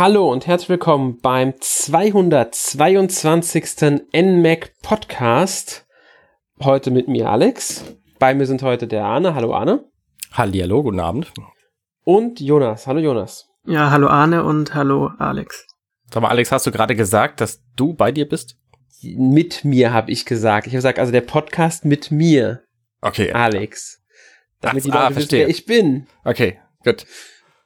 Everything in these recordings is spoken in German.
Hallo und herzlich willkommen beim 222. NMAC Podcast. Heute mit mir Alex. Bei mir sind heute der Arne. Hallo Arne. Hallihallo, guten Abend. Und Jonas. Hallo Jonas. Ja, hallo Arne und hallo Alex. Sag mal, Alex, hast du gerade gesagt, dass du bei dir bist? Mit mir habe ich gesagt. Ich habe gesagt, also der Podcast mit mir. Okay. Alex. Damit Ach, die Leute ah, wissen, verstehe. wer ich bin. Okay, gut.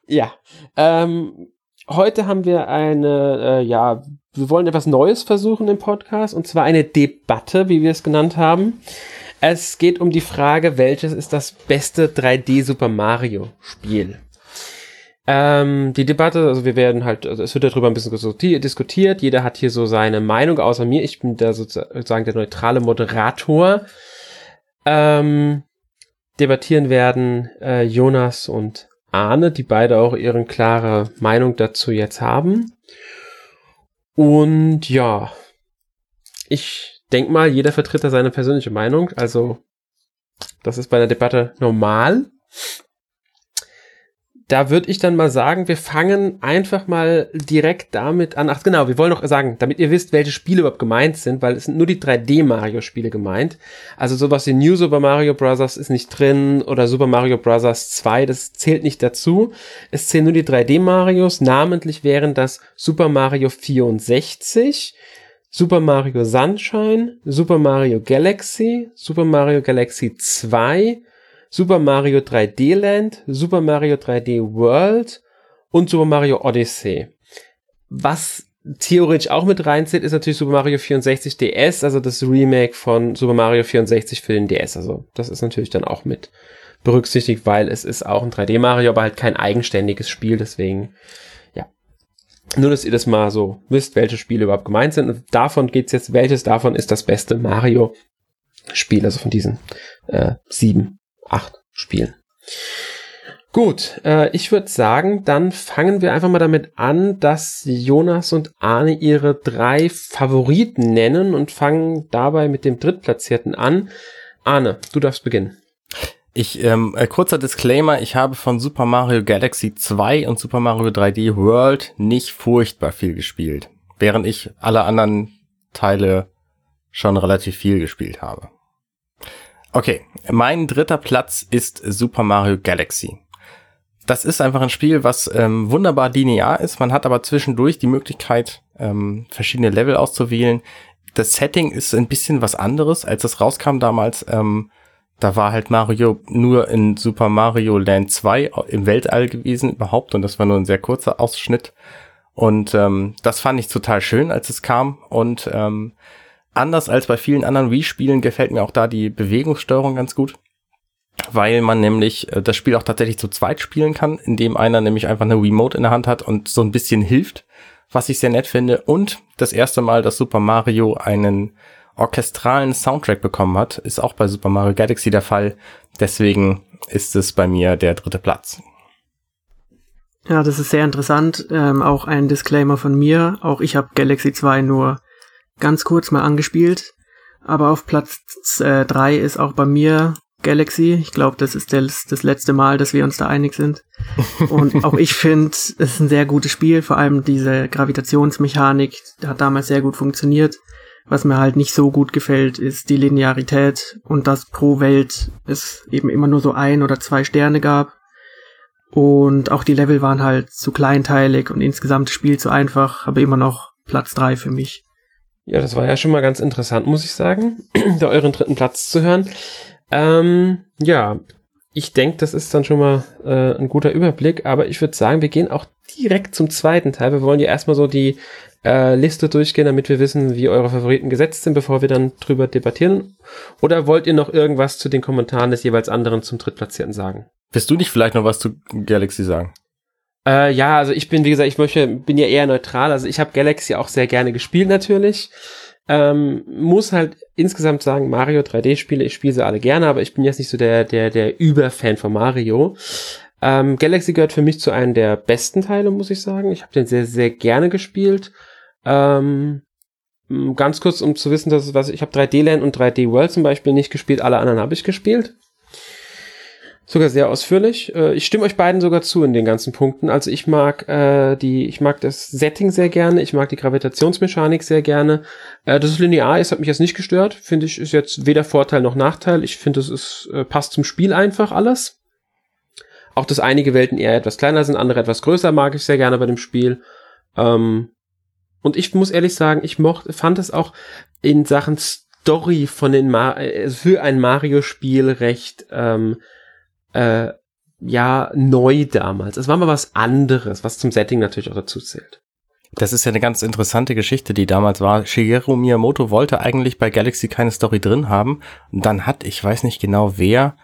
Ja. Ähm, heute haben wir eine, äh, ja, wir wollen etwas Neues versuchen im Podcast und zwar eine Debatte, wie wir es genannt haben. Es geht um die Frage, welches ist das beste 3D Super Mario Spiel? Ähm, die Debatte, also wir werden halt, also es wird darüber ein bisschen diskuti- diskutiert. Jeder hat hier so seine Meinung, außer mir. Ich bin da sozusagen der neutrale Moderator. Ähm, debattieren werden äh, Jonas und Arne, die beide auch ihre klare Meinung dazu jetzt haben. Und ja, ich denk mal, jeder vertritt da seine persönliche Meinung. Also, das ist bei einer Debatte normal. Da würde ich dann mal sagen, wir fangen einfach mal direkt damit an. Ach genau, wir wollen noch sagen, damit ihr wisst, welche Spiele überhaupt gemeint sind, weil es sind nur die 3D-Mario-Spiele gemeint. Also sowas wie New Super Mario Bros. ist nicht drin oder Super Mario Bros. 2, das zählt nicht dazu. Es zählen nur die 3D-Marios, namentlich wären das Super Mario 64, Super Mario Sunshine, Super Mario Galaxy, Super Mario Galaxy 2, Super Mario 3D Land, Super Mario 3D World und Super Mario Odyssey. Was theoretisch auch mit reinzählt, ist natürlich Super Mario 64 DS, also das Remake von Super Mario 64 für den DS. Also das ist natürlich dann auch mit berücksichtigt, weil es ist auch ein 3D Mario, aber halt kein eigenständiges Spiel, deswegen ja. Nur, dass ihr das mal so wisst, welche Spiele überhaupt gemeint sind. Und davon geht's jetzt, welches davon ist das beste Mario-Spiel, also von diesen äh, sieben acht Spielen. Gut, äh, ich würde sagen, dann fangen wir einfach mal damit an, dass Jonas und Arne ihre drei Favoriten nennen und fangen dabei mit dem Drittplatzierten an. Arne, du darfst beginnen. Ich, ähm, äh, kurzer Disclaimer, ich habe von Super Mario Galaxy 2 und Super Mario 3D World nicht furchtbar viel gespielt, während ich alle anderen Teile schon relativ viel gespielt habe. Okay, mein dritter Platz ist Super Mario Galaxy. Das ist einfach ein Spiel, was ähm, wunderbar linear ist. Man hat aber zwischendurch die Möglichkeit, ähm, verschiedene Level auszuwählen. Das Setting ist ein bisschen was anderes, als es rauskam damals. Ähm, da war halt Mario nur in Super Mario Land 2 im Weltall gewesen überhaupt und das war nur ein sehr kurzer Ausschnitt. Und ähm, das fand ich total schön, als es kam. Und ähm, anders als bei vielen anderen Wii-Spielen gefällt mir auch da die Bewegungssteuerung ganz gut, weil man nämlich äh, das Spiel auch tatsächlich zu zweit spielen kann, indem einer nämlich einfach eine Remote in der Hand hat und so ein bisschen hilft, was ich sehr nett finde. Und das erste Mal, dass Super Mario einen orchestralen Soundtrack bekommen hat, ist auch bei Super Mario Galaxy der Fall. Deswegen ist es bei mir der dritte Platz. Ja, das ist sehr interessant. Ähm, auch ein Disclaimer von mir. Auch ich habe Galaxy 2 nur ganz kurz mal angespielt. Aber auf Platz 3 ist auch bei mir Galaxy. Ich glaube, das ist das, das letzte Mal, dass wir uns da einig sind. Und auch ich finde, es ist ein sehr gutes Spiel. Vor allem diese Gravitationsmechanik hat damals sehr gut funktioniert. Was mir halt nicht so gut gefällt, ist die Linearität und dass pro Welt es eben immer nur so ein oder zwei Sterne gab. Und auch die Level waren halt zu kleinteilig und insgesamt das Spiel zu einfach, aber immer noch Platz drei für mich. Ja, das war ja schon mal ganz interessant, muss ich sagen, da euren dritten Platz zu hören. Ähm, ja, ich denke, das ist dann schon mal äh, ein guter Überblick, aber ich würde sagen, wir gehen auch direkt zum zweiten Teil. Wir wollen ja erstmal so die äh, Liste durchgehen, damit wir wissen, wie eure Favoriten gesetzt sind, bevor wir dann drüber debattieren. Oder wollt ihr noch irgendwas zu den Kommentaren des jeweils anderen zum Drittplatzierten sagen? Willst du nicht vielleicht noch was zu Galaxy sagen? Äh, ja, also ich bin, wie gesagt, ich möchte, bin ja eher neutral. Also ich habe Galaxy auch sehr gerne gespielt natürlich. Ähm, muss halt insgesamt sagen, Mario 3D-Spiele, ich spiele sie alle gerne, aber ich bin jetzt nicht so der, der, der Überfan von Mario. Ähm, Galaxy gehört für mich zu einem der besten Teile, muss ich sagen. Ich habe den sehr, sehr gerne gespielt. Ähm, ganz kurz, um zu wissen, dass was, ich habe 3D Land und 3D World zum Beispiel nicht gespielt, alle anderen habe ich gespielt. Sogar sehr ausführlich. Äh, ich stimme euch beiden sogar zu in den ganzen Punkten. Also ich mag äh, die, ich mag das Setting sehr gerne, ich mag die Gravitationsmechanik sehr gerne. Äh, dass es linear ist, hat mich jetzt nicht gestört. Finde ich, ist jetzt weder Vorteil noch Nachteil. Ich finde, es ist, äh, passt zum Spiel einfach alles. Auch dass einige Welten eher etwas kleiner sind, andere etwas größer, mag ich sehr gerne bei dem Spiel. Ähm, und ich muss ehrlich sagen, ich mochte, fand es auch in Sachen Story von den Ma äh, für ein Mario-Spiel recht ähm, äh, ja neu damals. Es war mal was anderes, was zum Setting natürlich auch dazu zählt. Das ist ja eine ganz interessante Geschichte, die damals war. Shigeru Miyamoto wollte eigentlich bei Galaxy keine Story drin haben. Und dann hat, ich weiß nicht genau wer,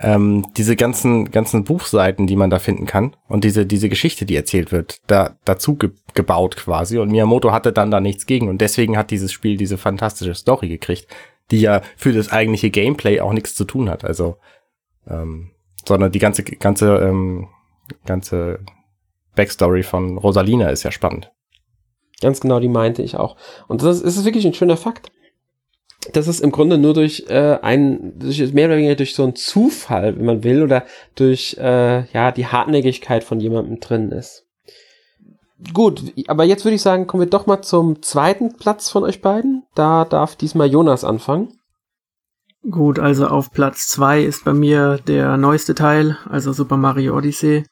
ähm, diese ganzen ganzen Buchseiten, die man da finden kann und diese diese Geschichte, die erzählt wird, da dazu ge gebaut quasi und Miyamoto hatte dann da nichts gegen und deswegen hat dieses Spiel diese fantastische Story gekriegt, die ja für das eigentliche Gameplay auch nichts zu tun hat, also ähm, sondern die ganze ganze ähm, ganze Backstory von Rosalina ist ja spannend. Ganz genau, die meinte ich auch. Und das ist, ist wirklich ein schöner Fakt das ist im Grunde nur durch äh, ein, durch, mehr oder weniger durch so einen Zufall, wenn man will, oder durch äh, ja die Hartnäckigkeit von jemandem drin ist. Gut, aber jetzt würde ich sagen, kommen wir doch mal zum zweiten Platz von euch beiden. Da darf diesmal Jonas anfangen. Gut, also auf Platz zwei ist bei mir der neueste Teil, also Super Mario Odyssey.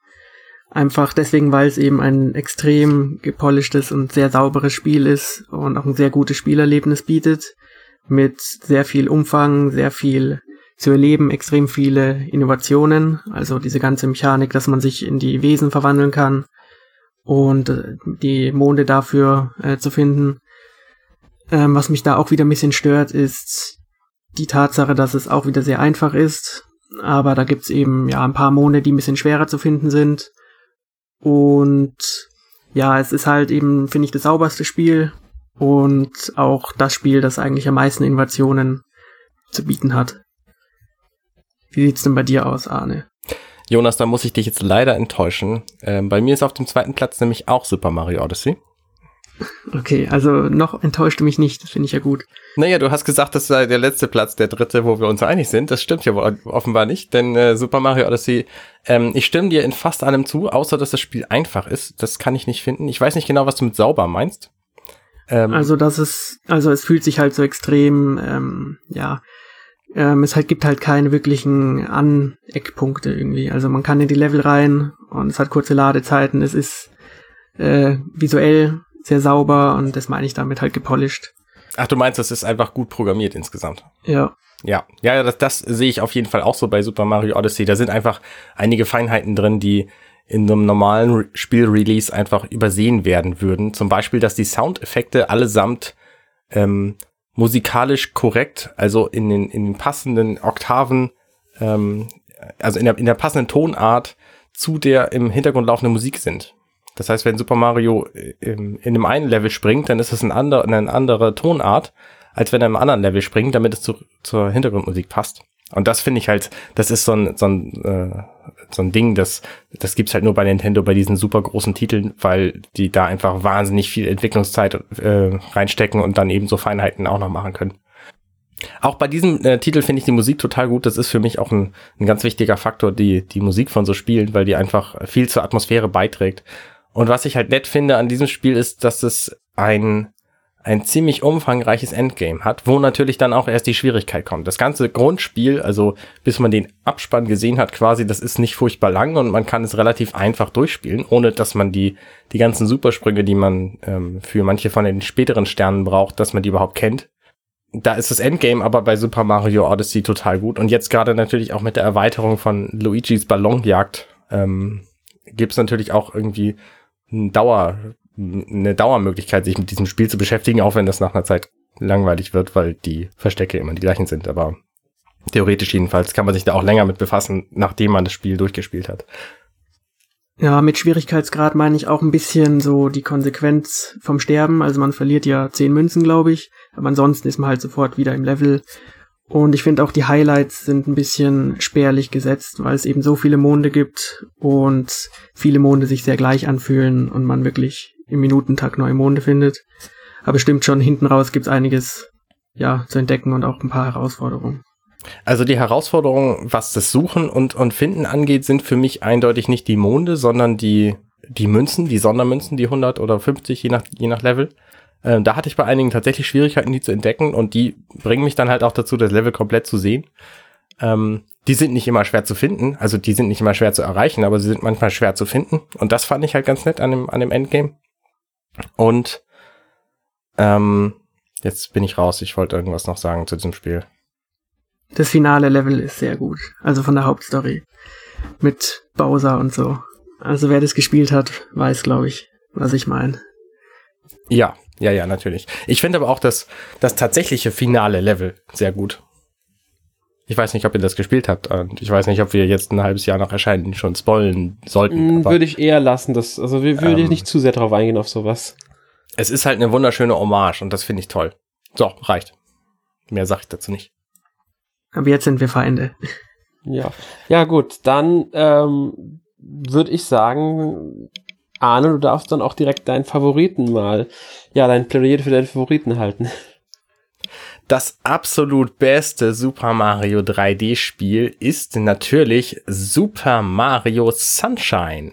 Einfach deswegen, weil es eben ein extrem gepolischtes und sehr sauberes Spiel ist und auch ein sehr gutes Spielerlebnis bietet mit sehr viel Umfang, sehr viel zu erleben, extrem viele Innovationen, also diese ganze Mechanik, dass man sich in die Wesen verwandeln kann und äh, die Monde dafür äh, zu finden. Ähm, was mich da auch wieder ein bisschen stört, ist die Tatsache, dass es auch wieder sehr einfach ist, aber da gibt's eben ja ein paar Monde, die ein bisschen schwerer zu finden sind. Und ja, es ist halt eben, finde ich, das sauberste Spiel und auch das Spiel, das eigentlich am meisten Innovationen zu bieten hat. Wie sieht's denn bei dir aus, Arne? Jonas, da muss ich dich jetzt leider enttäuschen. Ähm, bei mir ist auf dem zweiten Platz nämlich auch Super Mario Odyssey. Okay, also noch enttäuscht du mich nicht, das finde ich ja gut. Naja, du hast gesagt, das sei der letzte Platz, der dritte, wo wir uns einig sind. Das stimmt ja offenbar nicht, denn äh, Super Mario Odyssey, ähm, ich stimme dir in fast allem zu, außer dass das Spiel einfach ist. Das kann ich nicht finden. Ich weiß nicht genau, was du mit sauber meinst. Ähm, also das ist, also es fühlt sich halt so extrem, ähm, ja, ähm, es halt gibt halt keine wirklichen Aneckpunkte irgendwie. Also man kann in die Level rein und es hat kurze Ladezeiten. Es ist äh, visuell sehr sauber und das meine ich damit halt gepolished. Ach, du meinst, das ist einfach gut programmiert insgesamt? Ja. Ja, ja, das, das sehe ich auf jeden Fall auch so bei Super Mario Odyssey. Da sind einfach einige Feinheiten drin, die in einem normalen Spielrelease einfach übersehen werden würden. Zum Beispiel, dass die Soundeffekte allesamt ähm, musikalisch korrekt, also in den, in den passenden Oktaven, ähm, also in der, in der passenden Tonart zu der im Hintergrund laufenden Musik sind. Das heißt, wenn Super Mario äh, in, in einem einen Level springt, dann ist es ein andere, eine andere Tonart, als wenn er im anderen Level springt, damit es zu, zur Hintergrundmusik passt. Und das finde ich halt, das ist so ein, so ein, äh, so ein Ding, das, das gibt's halt nur bei Nintendo bei diesen super großen Titeln, weil die da einfach wahnsinnig viel Entwicklungszeit äh, reinstecken und dann eben so Feinheiten auch noch machen können. Auch bei diesem äh, Titel finde ich die Musik total gut. Das ist für mich auch ein, ein ganz wichtiger Faktor, die, die Musik von so Spielen, weil die einfach viel zur Atmosphäre beiträgt. Und was ich halt nett finde an diesem Spiel ist, dass es ein ein ziemlich umfangreiches Endgame hat, wo natürlich dann auch erst die Schwierigkeit kommt. Das ganze Grundspiel, also bis man den Abspann gesehen hat, quasi, das ist nicht furchtbar lang und man kann es relativ einfach durchspielen, ohne dass man die, die ganzen Supersprünge, die man ähm, für manche von den späteren Sternen braucht, dass man die überhaupt kennt. Da ist das Endgame aber bei Super Mario Odyssey total gut. Und jetzt gerade natürlich auch mit der Erweiterung von Luigis Ballonjagd ähm, gibt es natürlich auch irgendwie ein Dauer, eine Dauermöglichkeit, sich mit diesem Spiel zu beschäftigen, auch wenn das nach einer Zeit langweilig wird, weil die Verstecke immer die gleichen sind. Aber theoretisch jedenfalls kann man sich da auch länger mit befassen, nachdem man das Spiel durchgespielt hat. Ja, mit Schwierigkeitsgrad meine ich auch ein bisschen so die Konsequenz vom Sterben. Also man verliert ja zehn Münzen, glaube ich, aber ansonsten ist man halt sofort wieder im Level. Und ich finde auch die Highlights sind ein bisschen spärlich gesetzt, weil es eben so viele Monde gibt und viele Monde sich sehr gleich anfühlen und man wirklich im Minutentakt neue Monde findet. Aber stimmt schon, hinten raus gibt's einiges ja, zu entdecken und auch ein paar Herausforderungen. Also die Herausforderungen, was das Suchen und, und Finden angeht, sind für mich eindeutig nicht die Monde, sondern die, die Münzen, die Sondermünzen, die 100 oder 50, je nach, je nach Level. Ähm, da hatte ich bei einigen tatsächlich Schwierigkeiten, die zu entdecken und die bringen mich dann halt auch dazu, das Level komplett zu sehen. Ähm, die sind nicht immer schwer zu finden, also die sind nicht immer schwer zu erreichen, aber sie sind manchmal schwer zu finden und das fand ich halt ganz nett an dem, an dem Endgame. Und ähm, jetzt bin ich raus, ich wollte irgendwas noch sagen zu diesem Spiel. Das finale Level ist sehr gut, also von der Hauptstory mit Bowser und so. Also wer das gespielt hat, weiß, glaube ich, was ich meine. Ja, ja, ja, natürlich. Ich finde aber auch das, das tatsächliche finale Level sehr gut. Ich weiß nicht, ob ihr das gespielt habt und ich weiß nicht, ob wir jetzt ein halbes Jahr nach Erscheinen schon spoilen sollten. Mm, würde ich eher lassen, das, also würde ähm, ich nicht zu sehr drauf eingehen auf sowas. Es ist halt eine wunderschöne Hommage und das finde ich toll. So, reicht. Mehr sage ich dazu nicht. Aber jetzt sind wir Feinde. Ja, ja gut, dann ähm, würde ich sagen, Arne, du darfst dann auch direkt deinen Favoriten mal, ja, dein Plädoyer für deinen Favoriten halten. Das absolut beste Super Mario 3D Spiel ist natürlich Super Mario Sunshine.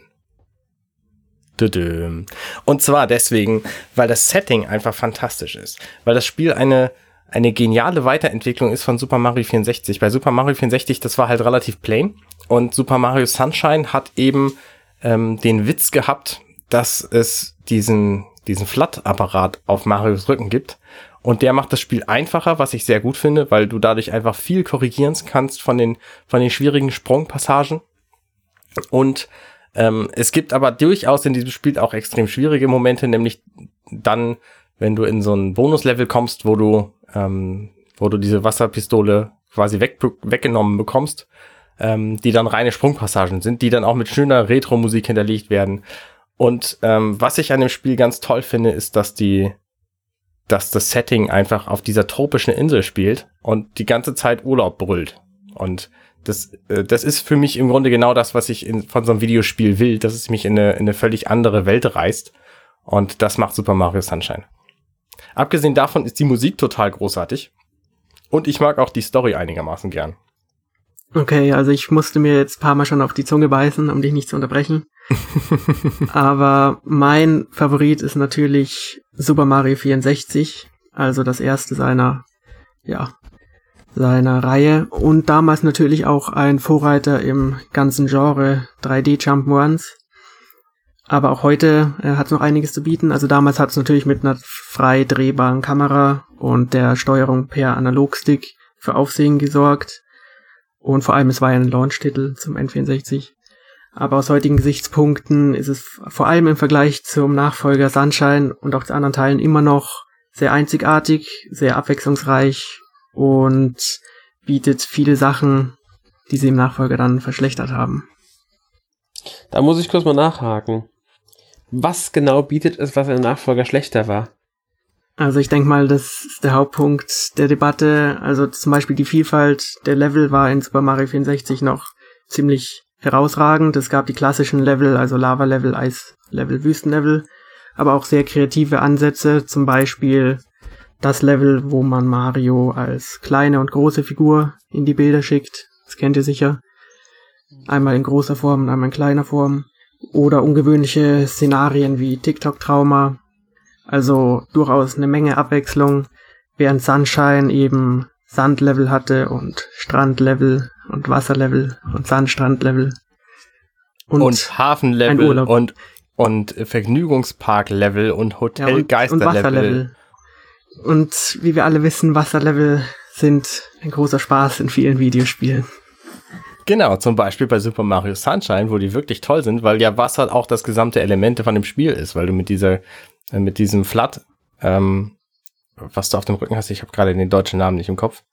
Und zwar deswegen, weil das Setting einfach fantastisch ist. Weil das Spiel eine, eine geniale Weiterentwicklung ist von Super Mario 64. Bei Super Mario 64, das war halt relativ plain. Und Super Mario Sunshine hat eben ähm, den Witz gehabt, dass es diesen, diesen Flat-Apparat auf Marios Rücken gibt. Und der macht das Spiel einfacher, was ich sehr gut finde, weil du dadurch einfach viel korrigieren kannst von den, von den schwierigen Sprungpassagen. Und ähm, es gibt aber durchaus in diesem Spiel auch extrem schwierige Momente, nämlich dann, wenn du in so ein Bonuslevel kommst, wo du, ähm, wo du diese Wasserpistole quasi weg, weggenommen bekommst ähm, die dann reine Sprungpassagen sind, die dann auch mit schöner Retro-Musik hinterlegt werden. Und ähm, was ich an dem Spiel ganz toll finde, ist, dass die, dass das Setting einfach auf dieser tropischen Insel spielt und die ganze Zeit Urlaub brüllt. Und das, äh, das ist für mich im Grunde genau das, was ich in, von so einem Videospiel will, dass es mich in eine, in eine völlig andere Welt reißt. Und das macht Super Mario Sunshine. Abgesehen davon ist die Musik total großartig. Und ich mag auch die Story einigermaßen gern. Okay, also ich musste mir jetzt paar Mal schon auf die Zunge beißen, um dich nicht zu unterbrechen. Aber mein Favorit ist natürlich Super Mario 64, also das erste seiner, ja, seiner Reihe und damals natürlich auch ein Vorreiter im ganzen Genre 3D Jump'n'Runs. Aber auch heute äh, hat es noch einiges zu bieten. Also damals hat es natürlich mit einer frei drehbaren Kamera und der Steuerung per Analogstick für Aufsehen gesorgt. Und vor allem, es war ja ein Launch-Titel zum N64. Aber aus heutigen Gesichtspunkten ist es vor allem im Vergleich zum Nachfolger Sunshine und auch zu anderen Teilen immer noch sehr einzigartig, sehr abwechslungsreich und bietet viele Sachen, die sie im Nachfolger dann verschlechtert haben. Da muss ich kurz mal nachhaken. Was genau bietet es, was im Nachfolger schlechter war? Also ich denke mal, das ist der Hauptpunkt der Debatte. Also zum Beispiel die Vielfalt der Level war in Super Mario 64 noch ziemlich herausragend. Es gab die klassischen Level, also Lava-Level, Eis-Level, Wüsten-Level, aber auch sehr kreative Ansätze. Zum Beispiel das Level, wo man Mario als kleine und große Figur in die Bilder schickt. Das kennt ihr sicher. Einmal in großer Form und einmal in kleiner Form. Oder ungewöhnliche Szenarien wie TikTok-Trauma, also durchaus eine Menge Abwechslung, während Sunshine eben Sandlevel hatte und Strandlevel und Wasserlevel und Sandstrandlevel. Und, und Hafenlevel und, und Vergnügungsparklevel und Hotelgeisterlevel. Und, und wie wir alle wissen, Wasserlevel sind ein großer Spaß in vielen Videospielen. Genau, zum Beispiel bei Super Mario Sunshine, wo die wirklich toll sind, weil ja Wasser auch das gesamte Elemente von dem Spiel ist, weil du mit dieser mit diesem Flat, ähm, was du auf dem Rücken hast, ich habe gerade den deutschen Namen nicht im Kopf,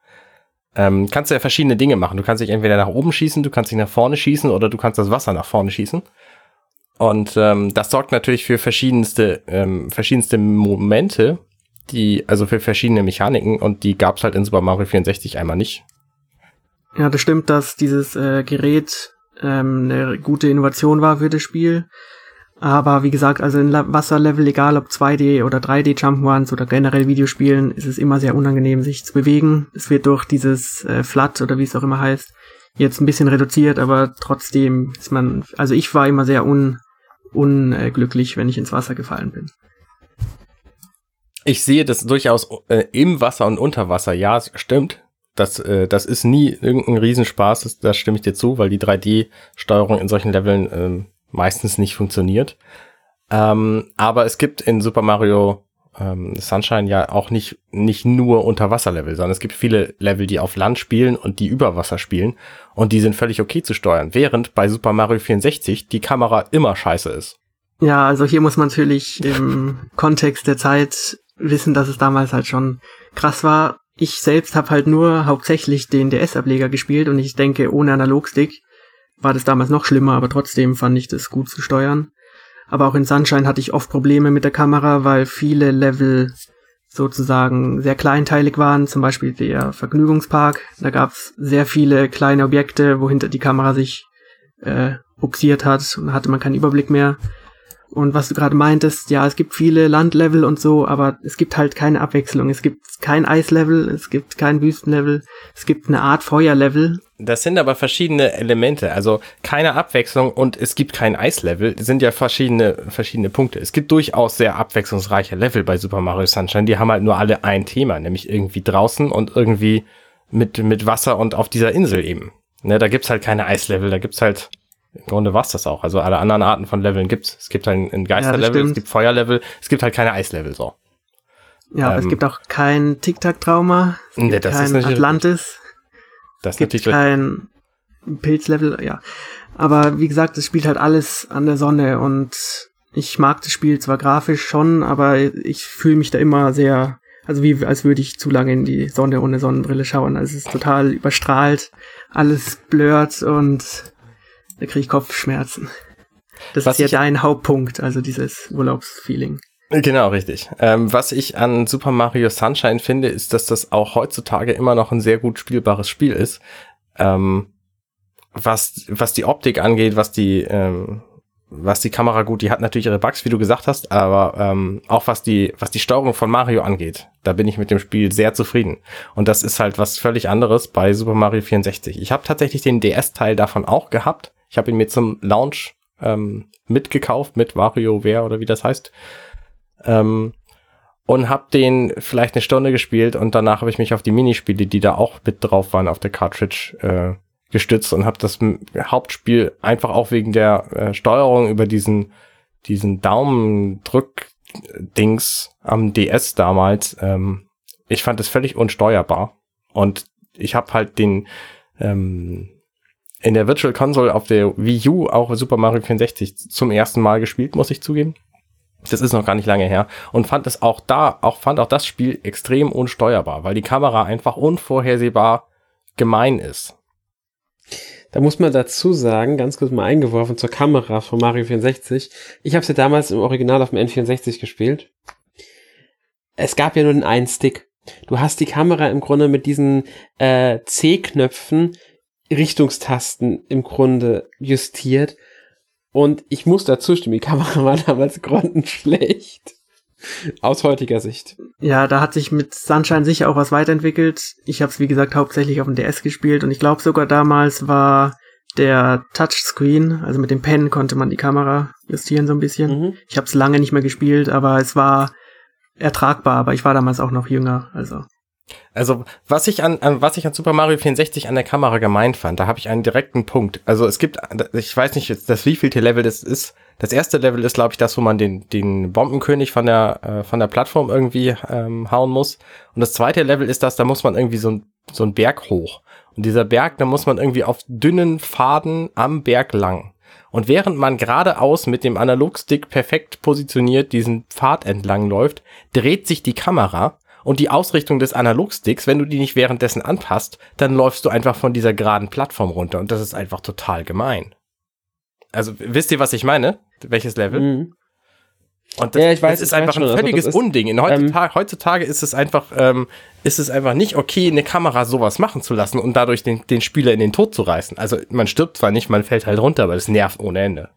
ähm, kannst du ja verschiedene Dinge machen. Du kannst dich entweder nach oben schießen, du kannst dich nach vorne schießen oder du kannst das Wasser nach vorne schießen. Und ähm, das sorgt natürlich für verschiedenste, ähm, verschiedenste Momente, die, also für verschiedene Mechaniken und die gab's halt in Super Mario 64 einmal nicht. Ja, das stimmt, dass dieses äh, Gerät ähm, eine gute Innovation war für das Spiel. Aber wie gesagt, also in Wasserlevel, egal ob 2D oder 3D Jump'n'Runs oder generell Videospielen, ist es immer sehr unangenehm, sich zu bewegen. Es wird durch dieses äh, Flat oder wie es auch immer heißt, jetzt ein bisschen reduziert, aber trotzdem ist man, also ich war immer sehr un, unglücklich, wenn ich ins Wasser gefallen bin. Ich sehe das durchaus äh, im Wasser und unter Wasser. Ja, stimmt. Das, äh, das ist nie irgendein Riesenspaß, das, das stimme ich dir zu, weil die 3D-Steuerung in solchen Leveln ähm, meistens nicht funktioniert. Ähm, aber es gibt in Super Mario ähm, Sunshine ja auch nicht, nicht nur Unterwasserlevel, sondern es gibt viele Level, die auf Land spielen und die über Wasser spielen und die sind völlig okay zu steuern, während bei Super Mario 64 die Kamera immer scheiße ist. Ja, also hier muss man natürlich im Kontext der Zeit wissen, dass es damals halt schon krass war. Ich selbst habe halt nur hauptsächlich den DS-Ableger gespielt und ich denke, ohne Analogstick war das damals noch schlimmer, aber trotzdem fand ich das gut zu steuern. Aber auch in Sunshine hatte ich oft Probleme mit der Kamera, weil viele Level sozusagen sehr kleinteilig waren, zum Beispiel der Vergnügungspark. Da gab es sehr viele kleine Objekte, wohinter die Kamera sich äh, buxiert hat und hatte man keinen Überblick mehr. Und was du gerade meintest, ja, es gibt viele Landlevel und so, aber es gibt halt keine Abwechslung. Es gibt kein Eislevel, es gibt kein Wüstenlevel, es gibt eine Art Feuerlevel. Das sind aber verschiedene Elemente, also keine Abwechslung und es gibt kein Eislevel. Das sind ja verschiedene, verschiedene Punkte. Es gibt durchaus sehr abwechslungsreiche Level bei Super Mario Sunshine. Die haben halt nur alle ein Thema, nämlich irgendwie draußen und irgendwie mit, mit Wasser und auf dieser Insel eben. Ne, da gibt's halt keine Eislevel, da gibt's halt im Grunde war's das auch. Also alle anderen Arten von Leveln gibt's. Es gibt ein, ein Geisterlevel, ja, es gibt Feuerlevel, es gibt halt keine Eislevel so. Ja, aber ähm, es gibt auch kein Tic-Tac-Trauma, es gibt nee, kein Atlantis, das es gibt kein Pilzlevel, ja. Aber wie gesagt, es spielt halt alles an der Sonne und ich mag das Spiel zwar grafisch schon, aber ich fühle mich da immer sehr, also wie als würde ich zu lange in die Sonne ohne Sonnenbrille schauen. Also es ist total überstrahlt, alles blurrt und da kriege ich Kopfschmerzen. Das was ist ja dein Hauptpunkt, also dieses Urlaubsfeeling. Genau, richtig. Ähm, was ich an Super Mario Sunshine finde, ist, dass das auch heutzutage immer noch ein sehr gut spielbares Spiel ist. Ähm, was, was die Optik angeht, was die, ähm, was die Kamera gut, die hat natürlich ihre Bugs, wie du gesagt hast, aber ähm, auch was die, was die Steuerung von Mario angeht, da bin ich mit dem Spiel sehr zufrieden. Und das ist halt was völlig anderes bei Super Mario 64. Ich habe tatsächlich den DS-Teil davon auch gehabt. Ich habe ihn mir zum Launch ähm, mitgekauft mit WarioWare oder wie das heißt. Ähm, und habe den vielleicht eine Stunde gespielt und danach habe ich mich auf die Minispiele, die da auch mit drauf waren auf der Cartridge, äh, gestützt und habe das Hauptspiel einfach auch wegen der äh, Steuerung über diesen diesen Daumendrück-Dings am DS damals. Ähm, ich fand es völlig unsteuerbar und ich habe halt den ähm, in der Virtual Console auf der Wii U auch Super Mario 64 zum ersten Mal gespielt, muss ich zugeben. Das ist noch gar nicht lange her und fand es auch da, auch fand auch das Spiel extrem unsteuerbar, weil die Kamera einfach unvorhersehbar gemein ist. Da muss man dazu sagen, ganz kurz mal eingeworfen zur Kamera von Mario 64. Ich habe es ja damals im Original auf dem N64 gespielt. Es gab ja nur den einen Stick. Du hast die Kamera im Grunde mit diesen äh, C-Knöpfen Richtungstasten im Grunde justiert. Und ich muss dazu stimmen, die Kamera war damals grottenschlecht. Aus heutiger Sicht. Ja, da hat sich mit Sunshine sicher auch was weiterentwickelt. Ich habe es, wie gesagt, hauptsächlich auf dem DS gespielt und ich glaube sogar damals war der Touchscreen, also mit dem Pen konnte man die Kamera justieren so ein bisschen. Mhm. Ich habe es lange nicht mehr gespielt, aber es war ertragbar, aber ich war damals auch noch jünger, also also, was ich an, an was ich an Super Mario 64 an der Kamera gemeint fand, da habe ich einen direkten Punkt. Also, es gibt ich weiß nicht jetzt, das wievielte Level das ist. Das erste Level ist, glaube ich, das, wo man den den Bombenkönig von der äh, von der Plattform irgendwie ähm, hauen muss. Und das zweite Level ist das, da muss man irgendwie so ein so ein Berg hoch. Und dieser Berg, da muss man irgendwie auf dünnen Faden am Berg lang. Und während man geradeaus mit dem Analogstick perfekt positioniert diesen Pfad entlang läuft, dreht sich die Kamera und die Ausrichtung des Analogsticks, wenn du die nicht währenddessen anpasst, dann läufst du einfach von dieser geraden Plattform runter und das ist einfach total gemein. Also wisst ihr, was ich meine? Welches Level? Mhm. Und das, ja, ich weiß, das ist einfach ein also völliges also Unding. In heutzutage, ähm, heutzutage ist es einfach, ähm, ist es einfach nicht okay, eine Kamera sowas machen zu lassen und dadurch den, den Spieler in den Tod zu reißen. Also man stirbt zwar nicht, man fällt halt runter, aber das nervt ohne Ende.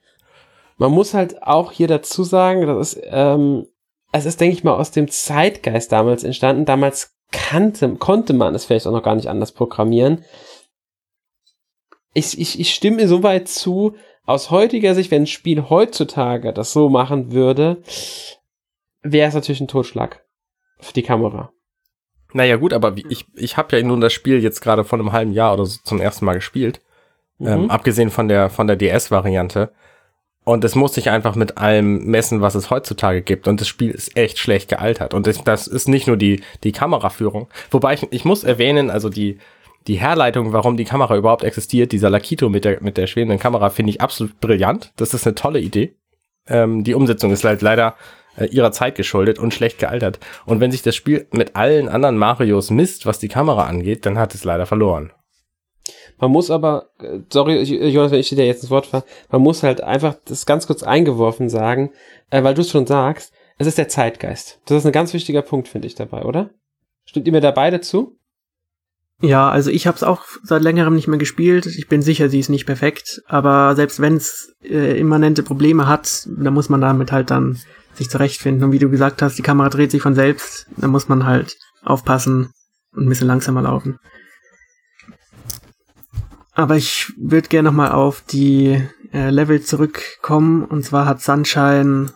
Man muss halt auch hier dazu sagen, das ist, ähm, es ist, denke ich mal, aus dem Zeitgeist damals entstanden. Damals kannte, konnte man es vielleicht auch noch gar nicht anders programmieren. Ich, ich, ich stimme insoweit zu, aus heutiger Sicht, wenn ein Spiel heutzutage das so machen würde, wäre es natürlich ein Totschlag für die Kamera. Naja gut, aber ich, ich habe ja nun das Spiel jetzt gerade vor einem halben Jahr oder so zum ersten Mal gespielt. Mhm. Ähm, abgesehen von der, von der DS-Variante. Und es muss sich einfach mit allem messen, was es heutzutage gibt. Und das Spiel ist echt schlecht gealtert. Und das, das ist nicht nur die, die Kameraführung. Wobei ich, ich muss erwähnen, also die, die Herleitung, warum die Kamera überhaupt existiert, dieser Lakito mit der, mit der schwebenden Kamera, finde ich absolut brillant. Das ist eine tolle Idee. Ähm, die Umsetzung ist halt leider äh, ihrer Zeit geschuldet und schlecht gealtert. Und wenn sich das Spiel mit allen anderen Marios misst, was die Kamera angeht, dann hat es leider verloren. Man muss aber, sorry, Jonas, wenn ich dir jetzt ins Wort fahre, man muss halt einfach das ganz kurz eingeworfen sagen, äh, weil du es schon sagst, es ist der Zeitgeist. Das ist ein ganz wichtiger Punkt, finde ich dabei, oder? Stimmt ihr mir da beide zu? Ja, also ich habe es auch seit längerem nicht mehr gespielt. Ich bin sicher, sie ist nicht perfekt, aber selbst wenn es äh, immanente Probleme hat, dann muss man damit halt dann sich zurechtfinden. Und wie du gesagt hast, die Kamera dreht sich von selbst, dann muss man halt aufpassen und ein bisschen langsamer laufen. Aber ich würde gerne nochmal auf die äh, Level zurückkommen. Und zwar hat Sunshine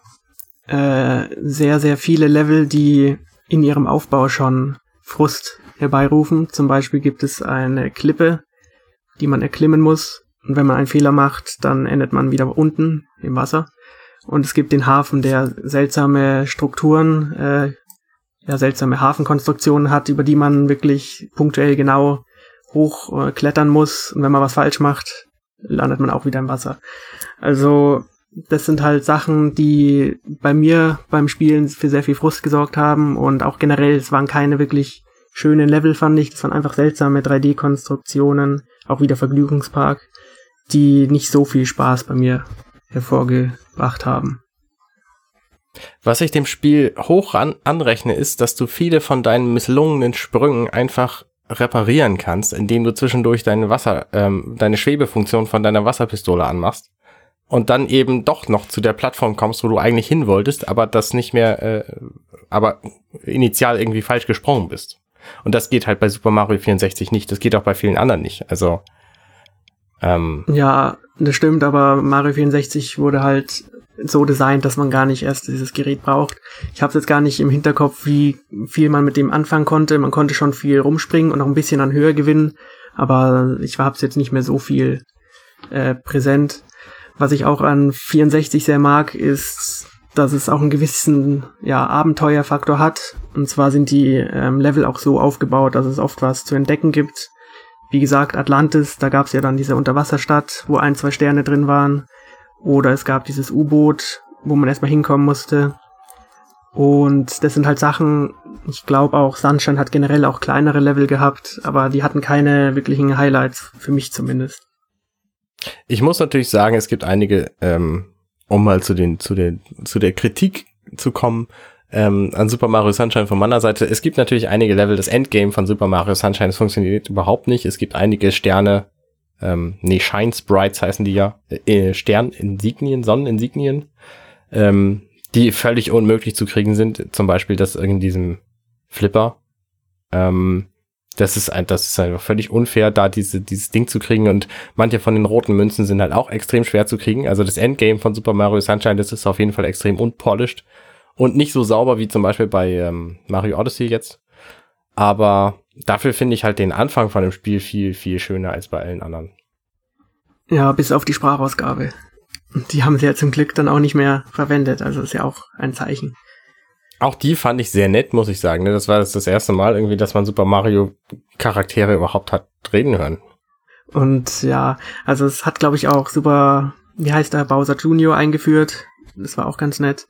äh, sehr, sehr viele Level, die in ihrem Aufbau schon Frust herbeirufen. Zum Beispiel gibt es eine Klippe, die man erklimmen muss. Und wenn man einen Fehler macht, dann endet man wieder unten im Wasser. Und es gibt den Hafen, der seltsame Strukturen, äh, ja, seltsame Hafenkonstruktionen hat, über die man wirklich punktuell genau hoch äh, muss und wenn man was falsch macht, landet man auch wieder im Wasser. Also das sind halt Sachen, die bei mir beim Spielen für sehr viel Frust gesorgt haben und auch generell, es waren keine wirklich schönen Level, fand ich. Das waren einfach seltsame 3D-Konstruktionen, auch wieder Vergnügungspark, die nicht so viel Spaß bei mir hervorgebracht haben. Was ich dem Spiel hoch an anrechne, ist, dass du viele von deinen misslungenen Sprüngen einfach reparieren kannst, indem du zwischendurch deine Wasser, ähm, deine Schwebefunktion von deiner Wasserpistole anmachst und dann eben doch noch zu der Plattform kommst, wo du eigentlich hin wolltest, aber das nicht mehr, äh, aber initial irgendwie falsch gesprungen bist. Und das geht halt bei Super Mario 64 nicht. Das geht auch bei vielen anderen nicht. Also ähm, ja, das stimmt, aber Mario 64 wurde halt so designt, dass man gar nicht erst dieses Gerät braucht. Ich habe jetzt gar nicht im Hinterkopf, wie viel man mit dem anfangen konnte. Man konnte schon viel rumspringen und auch ein bisschen an Höhe gewinnen, aber ich habe es jetzt nicht mehr so viel äh, präsent. Was ich auch an 64 sehr mag, ist, dass es auch einen gewissen ja, Abenteuerfaktor hat. Und zwar sind die ähm, Level auch so aufgebaut, dass es oft was zu entdecken gibt. Wie gesagt, Atlantis, da gab es ja dann diese Unterwasserstadt, wo ein, zwei Sterne drin waren. Oder es gab dieses U-Boot, wo man erstmal hinkommen musste. Und das sind halt Sachen, ich glaube auch, Sunshine hat generell auch kleinere Level gehabt, aber die hatten keine wirklichen Highlights, für mich zumindest. Ich muss natürlich sagen, es gibt einige, ähm, um mal zu den, zu den, zu der Kritik zu kommen, ähm, an Super Mario Sunshine von meiner Seite. Es gibt natürlich einige Level, das Endgame von Super Mario Sunshine das funktioniert überhaupt nicht. Es gibt einige Sterne, ähm, nee, Shine Sprites heißen die ja, äh, Sterninsignien, Sonneninsignien, ähm, die völlig unmöglich zu kriegen sind. Zum Beispiel das in diesem Flipper. Ähm, das ist ein, das ist einfach völlig unfair, da diese, dieses Ding zu kriegen und manche von den roten Münzen sind halt auch extrem schwer zu kriegen. Also das Endgame von Super Mario Sunshine, das ist auf jeden Fall extrem unpolished und nicht so sauber wie zum Beispiel bei ähm, Mario Odyssey jetzt. Aber dafür finde ich halt den Anfang von dem Spiel viel, viel schöner als bei allen anderen. Ja, bis auf die Sprachausgabe. Die haben sie ja zum Glück dann auch nicht mehr verwendet, also ist ja auch ein Zeichen. Auch die fand ich sehr nett, muss ich sagen. Ne? Das war das, das erste Mal irgendwie, dass man Super Mario Charaktere überhaupt hat reden hören. Und ja, also es hat, glaube ich, auch super, wie heißt der, Bowser Junior eingeführt. Das war auch ganz nett.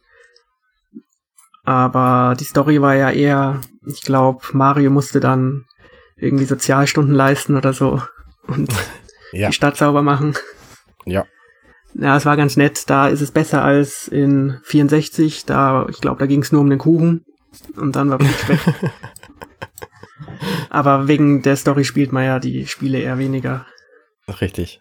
Aber die Story war ja eher, ich glaube, Mario musste dann irgendwie Sozialstunden leisten oder so und ja. die Stadt sauber machen. Ja. Ja, es war ganz nett. Da ist es besser als in 64. Da, ich glaube, da ging es nur um den Kuchen und dann war es weg. Aber wegen der Story spielt man ja die Spiele eher weniger. Richtig.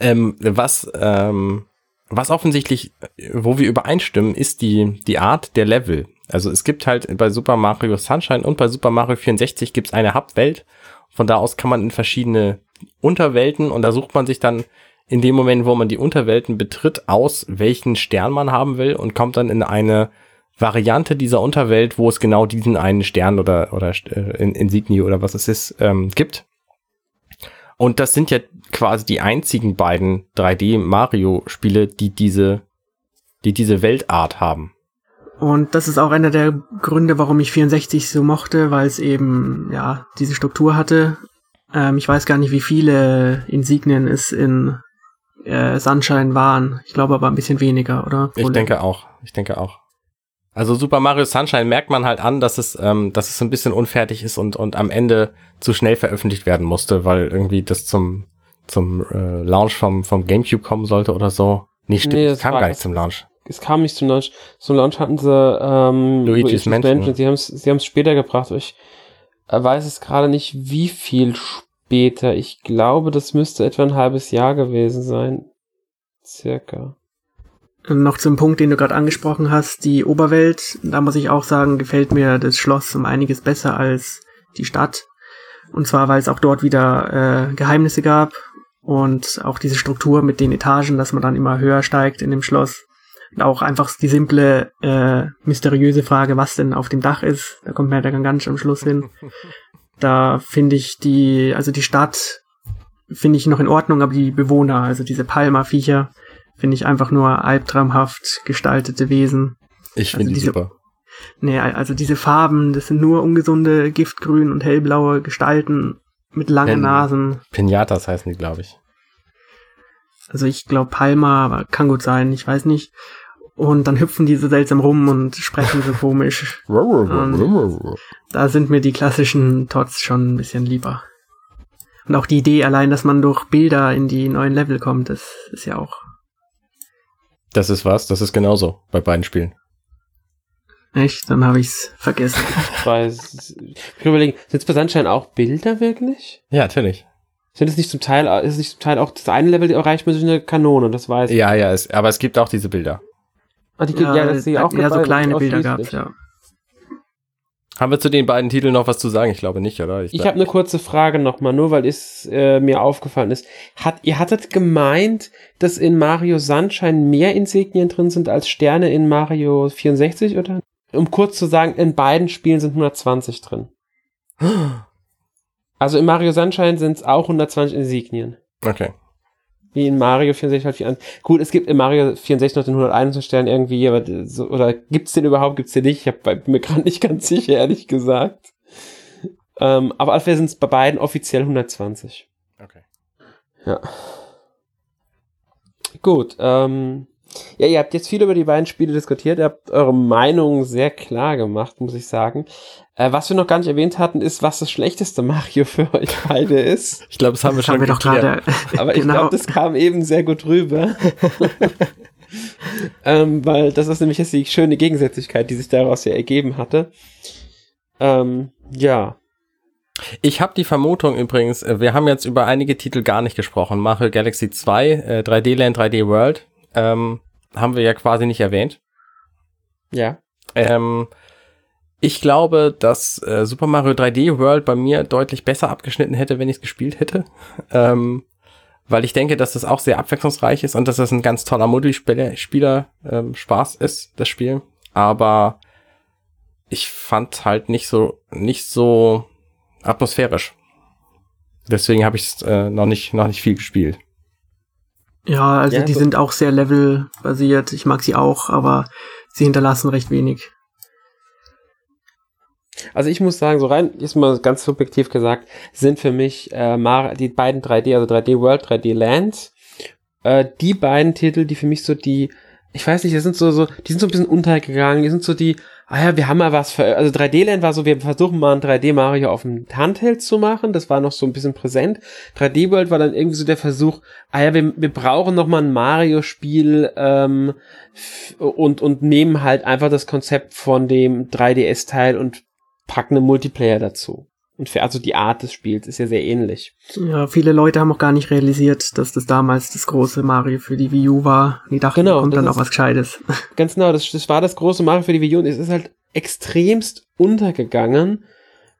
Ähm, was ähm, was offensichtlich, wo wir übereinstimmen, ist die, die Art der Level. Also es gibt halt bei Super Mario Sunshine und bei Super Mario 64 gibt es eine Hubwelt. Von da aus kann man in verschiedene Unterwelten und da sucht man sich dann in dem Moment, wo man die Unterwelten betritt, aus, welchen Stern man haben will und kommt dann in eine Variante dieser Unterwelt, wo es genau diesen einen Stern oder, oder äh, Insignie oder was es ist, ähm, gibt. Und das sind ja quasi die einzigen beiden 3D-Mario-Spiele, die diese, die diese Weltart haben. Und das ist auch einer der Gründe, warum ich 64 so mochte, weil es eben, ja, diese Struktur hatte. Ähm, ich weiß gar nicht, wie viele Insignien es in äh, Sunshine waren. Ich glaube aber ein bisschen weniger, oder? Ich denke auch. Ich denke auch. Also Super Mario Sunshine merkt man halt an, dass es, ähm, dass es ein bisschen unfertig ist und, und am Ende zu schnell veröffentlicht werden musste, weil irgendwie das zum, zum äh, Launch vom, vom Gamecube kommen sollte oder so. Nee, stimmt, nee, es kam gar nicht zum Launch. Es kam nicht zum Launch. Zum Launch hatten sie ähm, Luigi's Mansion. Mansion. Sie haben es sie haben's später gebracht. Ich weiß es gerade nicht, wie viel später. Ich glaube, das müsste etwa ein halbes Jahr gewesen sein. Circa. Noch zum Punkt, den du gerade angesprochen hast, die Oberwelt. Da muss ich auch sagen, gefällt mir das Schloss um einiges besser als die Stadt. Und zwar, weil es auch dort wieder äh, Geheimnisse gab und auch diese Struktur mit den Etagen, dass man dann immer höher steigt in dem Schloss. Und auch einfach die simple, äh, mysteriöse Frage, was denn auf dem Dach ist. Da kommt man ja dann ganz am Schluss hin. Da finde ich die, also die Stadt finde ich noch in Ordnung, aber die Bewohner, also diese Palma-Viecher, finde ich einfach nur albtraumhaft gestaltete Wesen. Ich finde also die super. Nee, also diese Farben, das sind nur ungesunde giftgrün und hellblaue Gestalten mit langen Pen Nasen. Pinatas heißen die, glaube ich. Also ich glaube Palma, aber kann gut sein, ich weiß nicht. Und dann hüpfen die so seltsam rum und sprechen so komisch. da sind mir die klassischen Tots schon ein bisschen lieber. Und auch die Idee allein, dass man durch Bilder in die neuen Level kommt, das ist ja auch. Das ist was, das ist genauso bei beiden Spielen. Echt? Dann habe ich's vergessen. Ich weiß. Ich überlegen, sind es bei Sunshine auch Bilder wirklich? Ja, natürlich. Sind es nicht zum Teil, ist es nicht zum Teil auch das eine Level erreicht man durch eine Kanone, das weiß ich. Ja, ja, es, aber es gibt auch diese Bilder. Ah, die, ja, ja, das ja auch ja, so kleine Bilder gab ja. Haben wir zu den beiden Titeln noch was zu sagen? Ich glaube nicht, oder? Ich, ich habe eine kurze Frage nochmal, nur weil es äh, mir aufgefallen ist. Hat, ihr hattet gemeint, dass in Mario Sunshine mehr Insignien drin sind als Sterne in Mario 64, oder? Um kurz zu sagen, in beiden Spielen sind 120 drin. Also in Mario Sunshine sind es auch 120 Insignien. Okay. Wie in Mario 64 halt an. Gut, es gibt in Mario 64 noch den 121 Stern irgendwie, aber so, oder gibt's den überhaupt, gibt's den nicht? Ich hab, bin mir gerade nicht ganz sicher, ehrlich gesagt. Ähm, aber auf sind es bei beiden offiziell 120. Okay. Ja. Gut, ähm, ja, ihr habt jetzt viel über die beiden Spiele diskutiert, ihr habt eure Meinung sehr klar gemacht, muss ich sagen. Äh, was wir noch gar nicht erwähnt hatten, ist, was das schlechteste Mario für euch beide ist. Ich glaube, das haben wir das schon haben wir doch gerade. Aber ich genau. glaube, das kam eben sehr gut rüber. ähm, weil das ist nämlich jetzt die schöne Gegensätzlichkeit, die sich daraus ja ergeben hatte. Ähm, ja. Ich habe die Vermutung übrigens, äh, wir haben jetzt über einige Titel gar nicht gesprochen. Mario Galaxy 2, äh, 3D Land, 3D World, ähm, haben wir ja quasi nicht erwähnt. Ja. Ähm, ich glaube, dass äh, Super Mario 3D World bei mir deutlich besser abgeschnitten hätte, wenn ich es gespielt hätte. Ähm, weil ich denke, dass das auch sehr abwechslungsreich ist und dass das ein ganz toller Multispieler ähm, Spaß ist, das Spiel. Aber ich fand halt nicht so nicht so atmosphärisch. Deswegen habe ich es äh, noch nicht noch nicht viel gespielt. Ja, also ja, die so. sind auch sehr levelbasiert. Ich mag sie auch, aber sie hinterlassen recht wenig. Also ich muss sagen, so rein, ist mal ganz subjektiv gesagt, sind für mich äh, die beiden 3D, also 3D World, 3D Land, äh, die beiden Titel, die für mich so die, ich weiß nicht, die sind so, so, die sind so ein bisschen untergegangen, die sind so die, ah ja, wir haben mal was für, also 3D Land war so, wir versuchen mal ein 3D Mario auf dem Handheld zu machen, das war noch so ein bisschen präsent. 3D World war dann irgendwie so der Versuch, ah ja, wir, wir brauchen noch mal ein Mario Spiel ähm, und und nehmen halt einfach das Konzept von dem 3DS Teil und packen einen Multiplayer dazu. Und für, also die Art des Spiels ist ja sehr ähnlich. Ja, viele Leute haben auch gar nicht realisiert, dass das damals das große Mario für die Wii U war. Die dachten, genau, kommt dann auch was Gescheites. Ganz genau, das, das war das große Mario für die Wii U und es ist halt extremst untergegangen.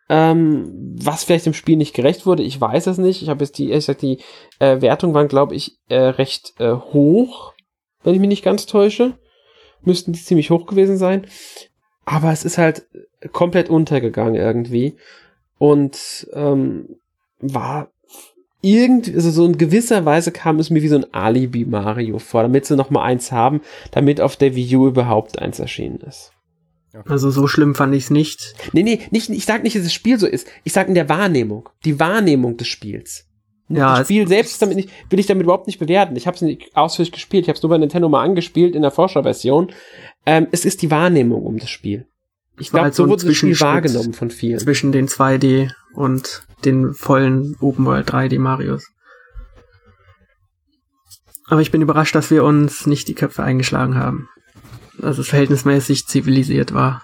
Ähm, was vielleicht dem Spiel nicht gerecht wurde, ich weiß es nicht. Ich habe jetzt die, ich sag, die äh, Wertungen waren, glaube ich, äh, recht äh, hoch, wenn ich mich nicht ganz täusche. Müssten die ziemlich hoch gewesen sein. Aber es ist halt komplett untergegangen irgendwie und ähm, war irgendwie, also so in gewisser Weise kam es mir wie so ein Alibi Mario vor, damit sie noch mal eins haben, damit auf der Wii U überhaupt eins erschienen ist. Also so schlimm fand ich es nicht. Nee, nee, nicht, ich sag nicht, dass das Spiel so ist. Ich sag in der Wahrnehmung. Die Wahrnehmung des Spiels. Ja, das Spiel selbst damit nicht, will ich damit überhaupt nicht bewerten. Ich habe es nicht ausführlich gespielt. Ich habe es nur bei Nintendo mal angespielt in der Vorschauversion. Ähm, es ist die Wahrnehmung um das Spiel. Ich glaube, halt so, so wurde das Spiel wahrgenommen von vielen. Zwischen den 2D und den vollen Open World 3D Marios. Aber ich bin überrascht, dass wir uns nicht die Köpfe eingeschlagen haben. Also es verhältnismäßig zivilisiert war.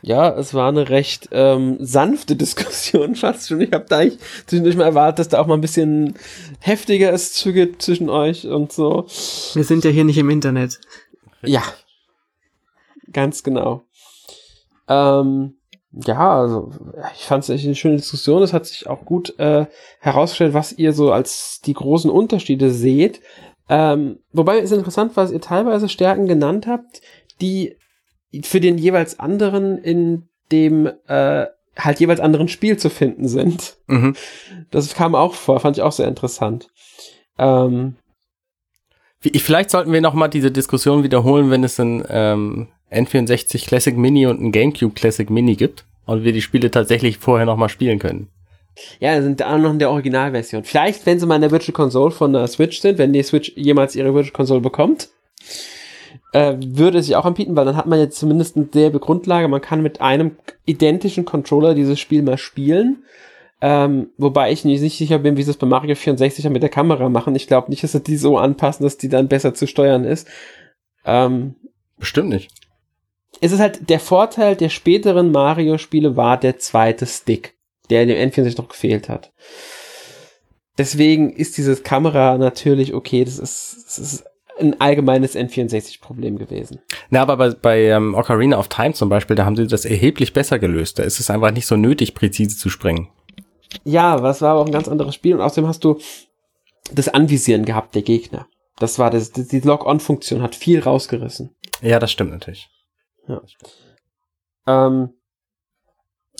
Ja, es war eine recht ähm, sanfte Diskussion fast schon. Ich habe da eigentlich zwischendurch mal erwartet, dass da auch mal ein bisschen heftiger es zugeht zwischen euch und so. Wir sind ja hier nicht im Internet. Ja, ganz genau. Ähm, ja, also ich fand es echt eine schöne Diskussion. Es hat sich auch gut äh, herausgestellt, was ihr so als die großen Unterschiede seht. Ähm, wobei es interessant war, dass ihr teilweise Stärken genannt habt, die für den jeweils anderen in dem äh, halt jeweils anderen Spiel zu finden sind. Mhm. Das kam auch vor, fand ich auch sehr interessant. Ähm, Vielleicht sollten wir noch mal diese Diskussion wiederholen, wenn es ein ähm, N64 Classic Mini und ein GameCube Classic Mini gibt und wir die Spiele tatsächlich vorher noch mal spielen können. Ja, sind da noch in der Originalversion. Vielleicht, wenn sie mal in der Virtual Console von der Switch sind, wenn die Switch jemals ihre Virtual Console bekommt, äh, würde es sich auch anbieten, weil dann hat man jetzt zumindest eine selbe Grundlage. Man kann mit einem identischen Controller dieses Spiel mal spielen. Ähm, wobei ich nicht sicher bin, wie sie es bei Mario 64 mit der Kamera machen. Ich glaube nicht, dass sie die so anpassen, dass die dann besser zu steuern ist. Ähm, Bestimmt nicht es ist halt der Vorteil der späteren Mario-Spiele war der zweite Stick, der in dem N64 noch gefehlt hat. Deswegen ist dieses Kamera natürlich okay, das ist, das ist ein allgemeines N64-Problem gewesen. Na, aber bei, bei ähm, Ocarina of Time zum Beispiel, da haben sie das erheblich besser gelöst. Da ist es einfach nicht so nötig, präzise zu springen. Ja, was war aber auch ein ganz anderes Spiel und außerdem hast du das Anvisieren gehabt der Gegner. Das war das, die Lock-on-Funktion hat viel rausgerissen. Ja, das stimmt natürlich. Ja. Ähm,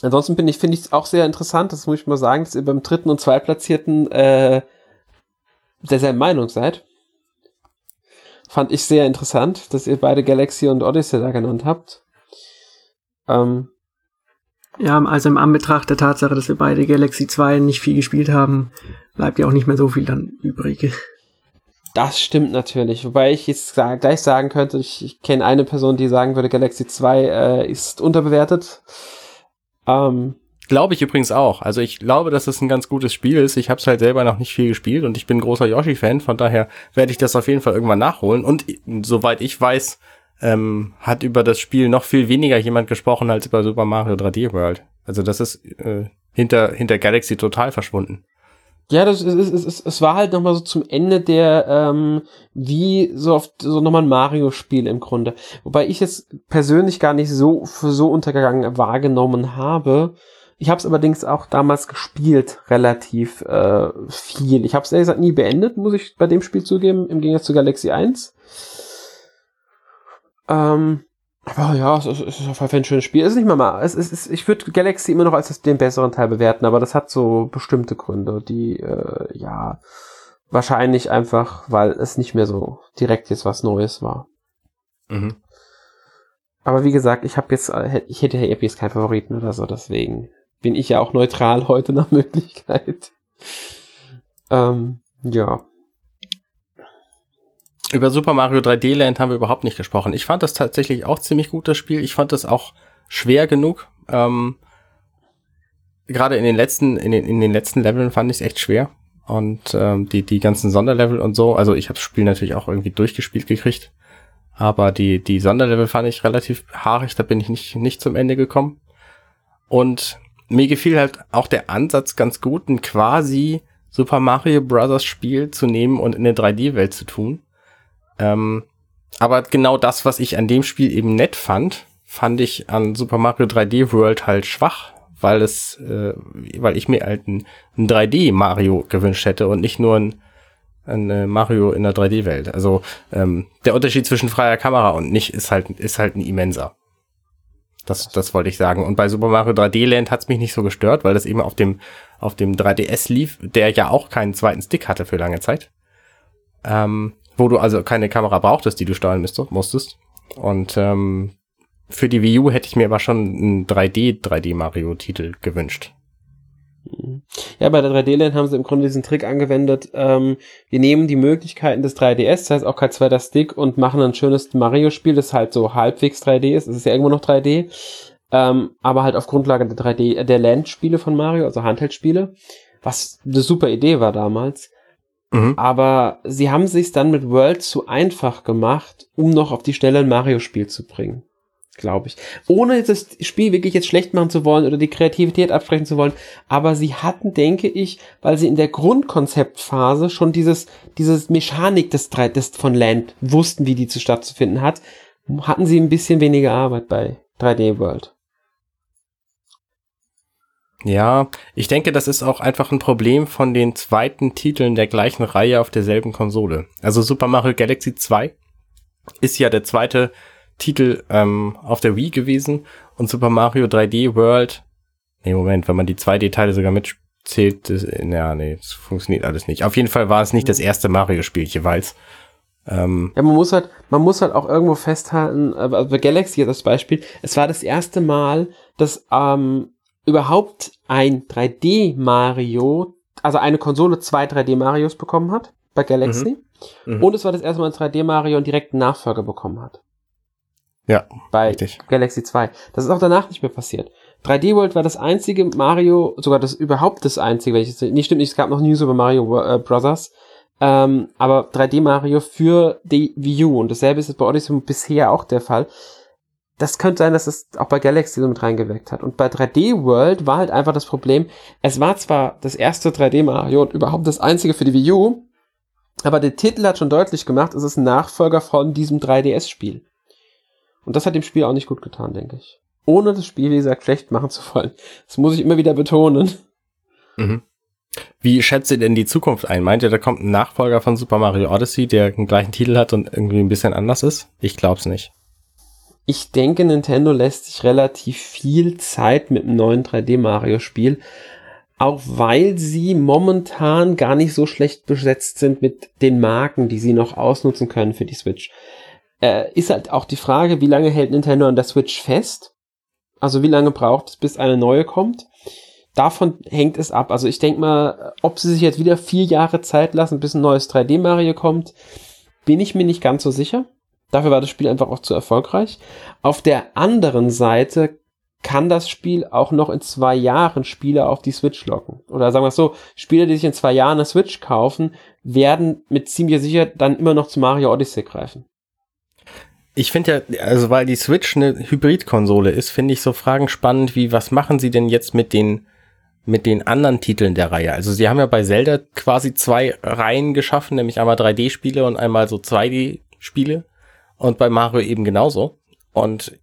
ansonsten bin ich, finde ich es auch sehr interessant, das muss ich mal sagen, dass ihr beim dritten und zweitplatzierten äh, derselben Meinung seid. Fand ich sehr interessant, dass ihr beide Galaxy und Odyssey da genannt habt. Ähm, ja, also im Anbetracht der Tatsache, dass wir beide Galaxy 2 nicht viel gespielt haben, bleibt ja auch nicht mehr so viel dann übrig. Das stimmt natürlich. Wobei ich jetzt gleich sagen könnte, ich, ich kenne eine Person, die sagen würde, Galaxy 2 äh, ist unterbewertet. Ähm, glaube ich übrigens auch. Also ich glaube, dass es ein ganz gutes Spiel ist. Ich habe es halt selber noch nicht viel gespielt und ich bin großer Yoshi-Fan, von daher werde ich das auf jeden Fall irgendwann nachholen. Und soweit ich weiß, ähm, hat über das Spiel noch viel weniger jemand gesprochen als über Super Mario 3D World. Also das ist äh, hinter, hinter Galaxy total verschwunden. Ja, das ist, ist, ist, es war halt nochmal so zum Ende der, ähm, wie so oft, so nochmal ein Mario-Spiel im Grunde. Wobei ich es persönlich gar nicht so für so untergegangen wahrgenommen habe. Ich habe es allerdings auch damals gespielt, relativ äh, viel. Ich habe es ehrlich gesagt nie beendet, muss ich bei dem Spiel zugeben, im Gegensatz zu Galaxy 1. Ähm, aber ja, es ist, es ist auf jeden Fall ein schönes Spiel. Es ist nicht mal mal. Es ist, ich würde Galaxy immer noch als den besseren Teil bewerten, aber das hat so bestimmte Gründe, die äh, ja wahrscheinlich einfach, weil es nicht mehr so direkt jetzt was Neues war. Mhm. Aber wie gesagt, ich habe jetzt, äh, ich hätte jetzt keinen Favoriten oder so, deswegen bin ich ja auch neutral heute nach Möglichkeit. Ähm, ja. Über Super Mario 3D Land haben wir überhaupt nicht gesprochen. Ich fand das tatsächlich auch ziemlich gut, das Spiel. Ich fand das auch schwer genug. Ähm, Gerade in den letzten, in den, in den letzten Leveln fand ich es echt schwer. Und ähm, die, die ganzen Sonderlevel und so, also ich habe das Spiel natürlich auch irgendwie durchgespielt gekriegt. Aber die, die Sonderlevel fand ich relativ haarig, da bin ich nicht, nicht zum Ende gekommen. Und mir gefiel halt auch der Ansatz ganz gut, ein quasi Super Mario Bros. Spiel zu nehmen und in eine 3D-Welt zu tun. Ähm, aber genau das, was ich an dem Spiel eben nett fand, fand ich an Super Mario 3D World halt schwach, weil es, äh, weil ich mir halt ein, ein 3D Mario gewünscht hätte und nicht nur ein, ein äh, Mario in der 3D-Welt. Also ähm, der Unterschied zwischen freier Kamera und nicht ist halt ist halt ein immenser. Das, das wollte ich sagen. Und bei Super Mario 3D Land hat es mich nicht so gestört, weil das eben auf dem, auf dem 3DS lief, der ja auch keinen zweiten Stick hatte für lange Zeit. Ähm, wo du also keine Kamera brauchtest, die du steuern musstest. Und ähm, für die Wii U hätte ich mir aber schon einen 3D 3D Mario Titel gewünscht. Ja, bei der 3D-Land haben sie im Grunde diesen Trick angewendet. Ähm, wir nehmen die Möglichkeiten des 3DS, das heißt auch kein zweiter Stick und machen ein schönes Mario-Spiel, das halt so halbwegs 3D ist. Es ist ja irgendwo noch 3D. Ähm, aber halt auf Grundlage der 3D, der Land-Spiele von Mario, also Handheld-Spiele. Was eine super Idee war damals. Mhm. Aber sie haben sich dann mit World zu einfach gemacht, um noch auf die Stelle ein Mario-Spiel zu bringen glaube ich. Ohne das Spiel wirklich jetzt schlecht machen zu wollen oder die Kreativität absprechen zu wollen. Aber sie hatten, denke ich, weil sie in der Grundkonzeptphase schon dieses, dieses Mechanik des, des von Land wussten, wie die zu stattzufinden hat, hatten sie ein bisschen weniger Arbeit bei 3D World. Ja, ich denke, das ist auch einfach ein Problem von den zweiten Titeln der gleichen Reihe auf derselben Konsole. Also Super Mario Galaxy 2 ist ja der zweite Titel ähm, auf der Wii gewesen und Super Mario 3D World. Nee, Moment, wenn man die 2D-Teile sogar mitzählt, das, ja, nee, das funktioniert alles nicht. Auf jeden Fall war es nicht das erste Mario-Spiel jeweils. Ähm, ja, man muss halt, man muss halt auch irgendwo festhalten, äh, also bei Galaxy das Beispiel, es war das erste Mal, dass ähm, überhaupt ein 3D Mario, also eine Konsole zwei 3D Marios bekommen hat bei Galaxy. Mhm. Mhm. Und es war das erste Mal ein 3D Mario einen direkten Nachfolger bekommen hat. Ja. Bei richtig. Galaxy 2. Das ist auch danach nicht mehr passiert. 3D World war das einzige Mario, sogar das überhaupt das einzige, welches, nicht stimmt nicht, es gab noch News über Mario äh, Brothers, ähm, aber 3D Mario für die Wii U und dasselbe ist bei Odyssey bisher auch der Fall. Das könnte sein, dass es auch bei Galaxy so mit reingeweckt hat. Und bei 3D World war halt einfach das Problem, es war zwar das erste 3D Mario und überhaupt das einzige für die Wii U, aber der Titel hat schon deutlich gemacht, es ist ein Nachfolger von diesem 3DS-Spiel. Und das hat dem Spiel auch nicht gut getan, denke ich. Ohne das Spiel, wie gesagt, schlecht machen zu wollen. Das muss ich immer wieder betonen. Mhm. Wie schätzt ihr denn die Zukunft ein? Meint ihr, da kommt ein Nachfolger von Super Mario Odyssey, der den gleichen Titel hat und irgendwie ein bisschen anders ist? Ich glaub's nicht. Ich denke, Nintendo lässt sich relativ viel Zeit mit einem neuen 3D-Mario-Spiel, auch weil sie momentan gar nicht so schlecht besetzt sind mit den Marken, die sie noch ausnutzen können für die Switch äh, ist halt auch die Frage, wie lange hält Nintendo an der Switch fest? Also wie lange braucht es, bis eine neue kommt? Davon hängt es ab. Also ich denke mal, ob sie sich jetzt wieder vier Jahre Zeit lassen, bis ein neues 3D Mario kommt, bin ich mir nicht ganz so sicher. Dafür war das Spiel einfach auch zu erfolgreich. Auf der anderen Seite kann das Spiel auch noch in zwei Jahren Spieler auf die Switch locken. Oder sagen wir es so, Spieler, die sich in zwei Jahren eine Switch kaufen, werden mit ziemlich sicher dann immer noch zu Mario Odyssey greifen. Ich finde ja, also weil die Switch eine Hybridkonsole ist, finde ich so Fragen spannend wie, was machen sie denn jetzt mit den, mit den anderen Titeln der Reihe? Also sie haben ja bei Zelda quasi zwei Reihen geschaffen, nämlich einmal 3D-Spiele und einmal so 2D-Spiele. Und bei Mario eben genauso. Und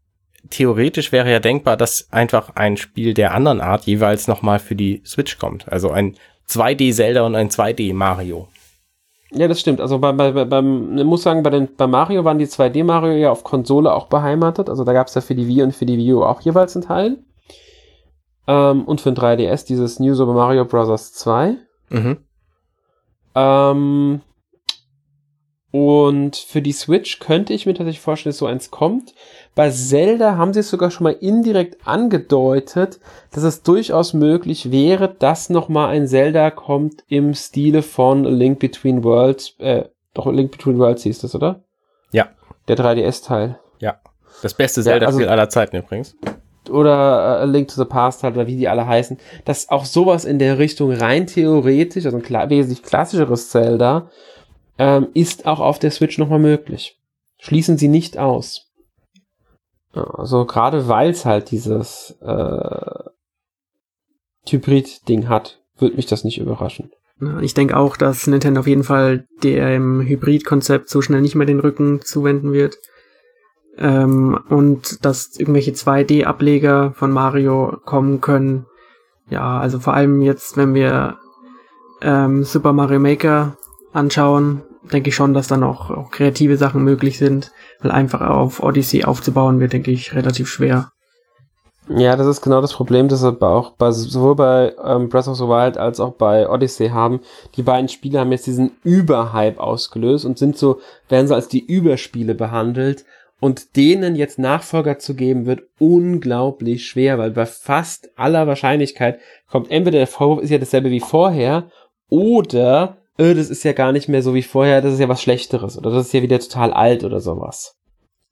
theoretisch wäre ja denkbar, dass einfach ein Spiel der anderen Art jeweils nochmal für die Switch kommt. Also ein 2D Zelda und ein 2D Mario. Ja, das stimmt. Also bei, bei, beim, ich muss sagen, bei, den, bei Mario waren die 2D Mario ja auf Konsole auch beheimatet. Also da gab es ja für die Wii und für die Wii U auch jeweils einen Teil. Ähm, und für den 3DS dieses New Super Mario Bros. 2. Mhm. Ähm, und für die Switch könnte ich mir tatsächlich vorstellen, dass so eins kommt. Bei Zelda haben sie es sogar schon mal indirekt angedeutet, dass es durchaus möglich wäre, dass nochmal ein Zelda kommt im Stile von A Link Between Worlds. Äh, doch, A Link Between Worlds hieß das, oder? Ja. Der 3DS-Teil. Ja. Das beste Zelda-Spiel ja, also, aller Zeiten übrigens. Oder äh, A Link to the Past halt, oder wie die alle heißen. Dass auch sowas in der Richtung rein theoretisch, also ein klar, wesentlich klassischeres Zelda, ähm, ist auch auf der Switch nochmal möglich. Schließen sie nicht aus. Also gerade weil es halt dieses, äh, Hybrid-Ding hat, würde mich das nicht überraschen. Ich denke auch, dass Nintendo auf jeden Fall dem Hybrid-Konzept so schnell nicht mehr den Rücken zuwenden wird. Ähm, und dass irgendwelche 2D-Ableger von Mario kommen können. Ja, also vor allem jetzt, wenn wir ähm, Super Mario Maker anschauen, denke ich schon, dass dann auch, auch kreative Sachen möglich sind, weil einfach auf Odyssey aufzubauen wird, denke ich, relativ schwer. Ja, das ist genau das Problem, das wir auch bei, sowohl bei ähm, Breath of the Wild als auch bei Odyssey haben. Die beiden Spiele haben jetzt diesen Überhype ausgelöst und sind so, werden so als die Überspiele behandelt. Und denen jetzt Nachfolger zu geben, wird unglaublich schwer, weil bei fast aller Wahrscheinlichkeit kommt entweder der Vorwurf ist ja dasselbe wie vorher oder äh, das ist ja gar nicht mehr so wie vorher, das ist ja was Schlechteres oder das ist ja wieder total alt oder sowas.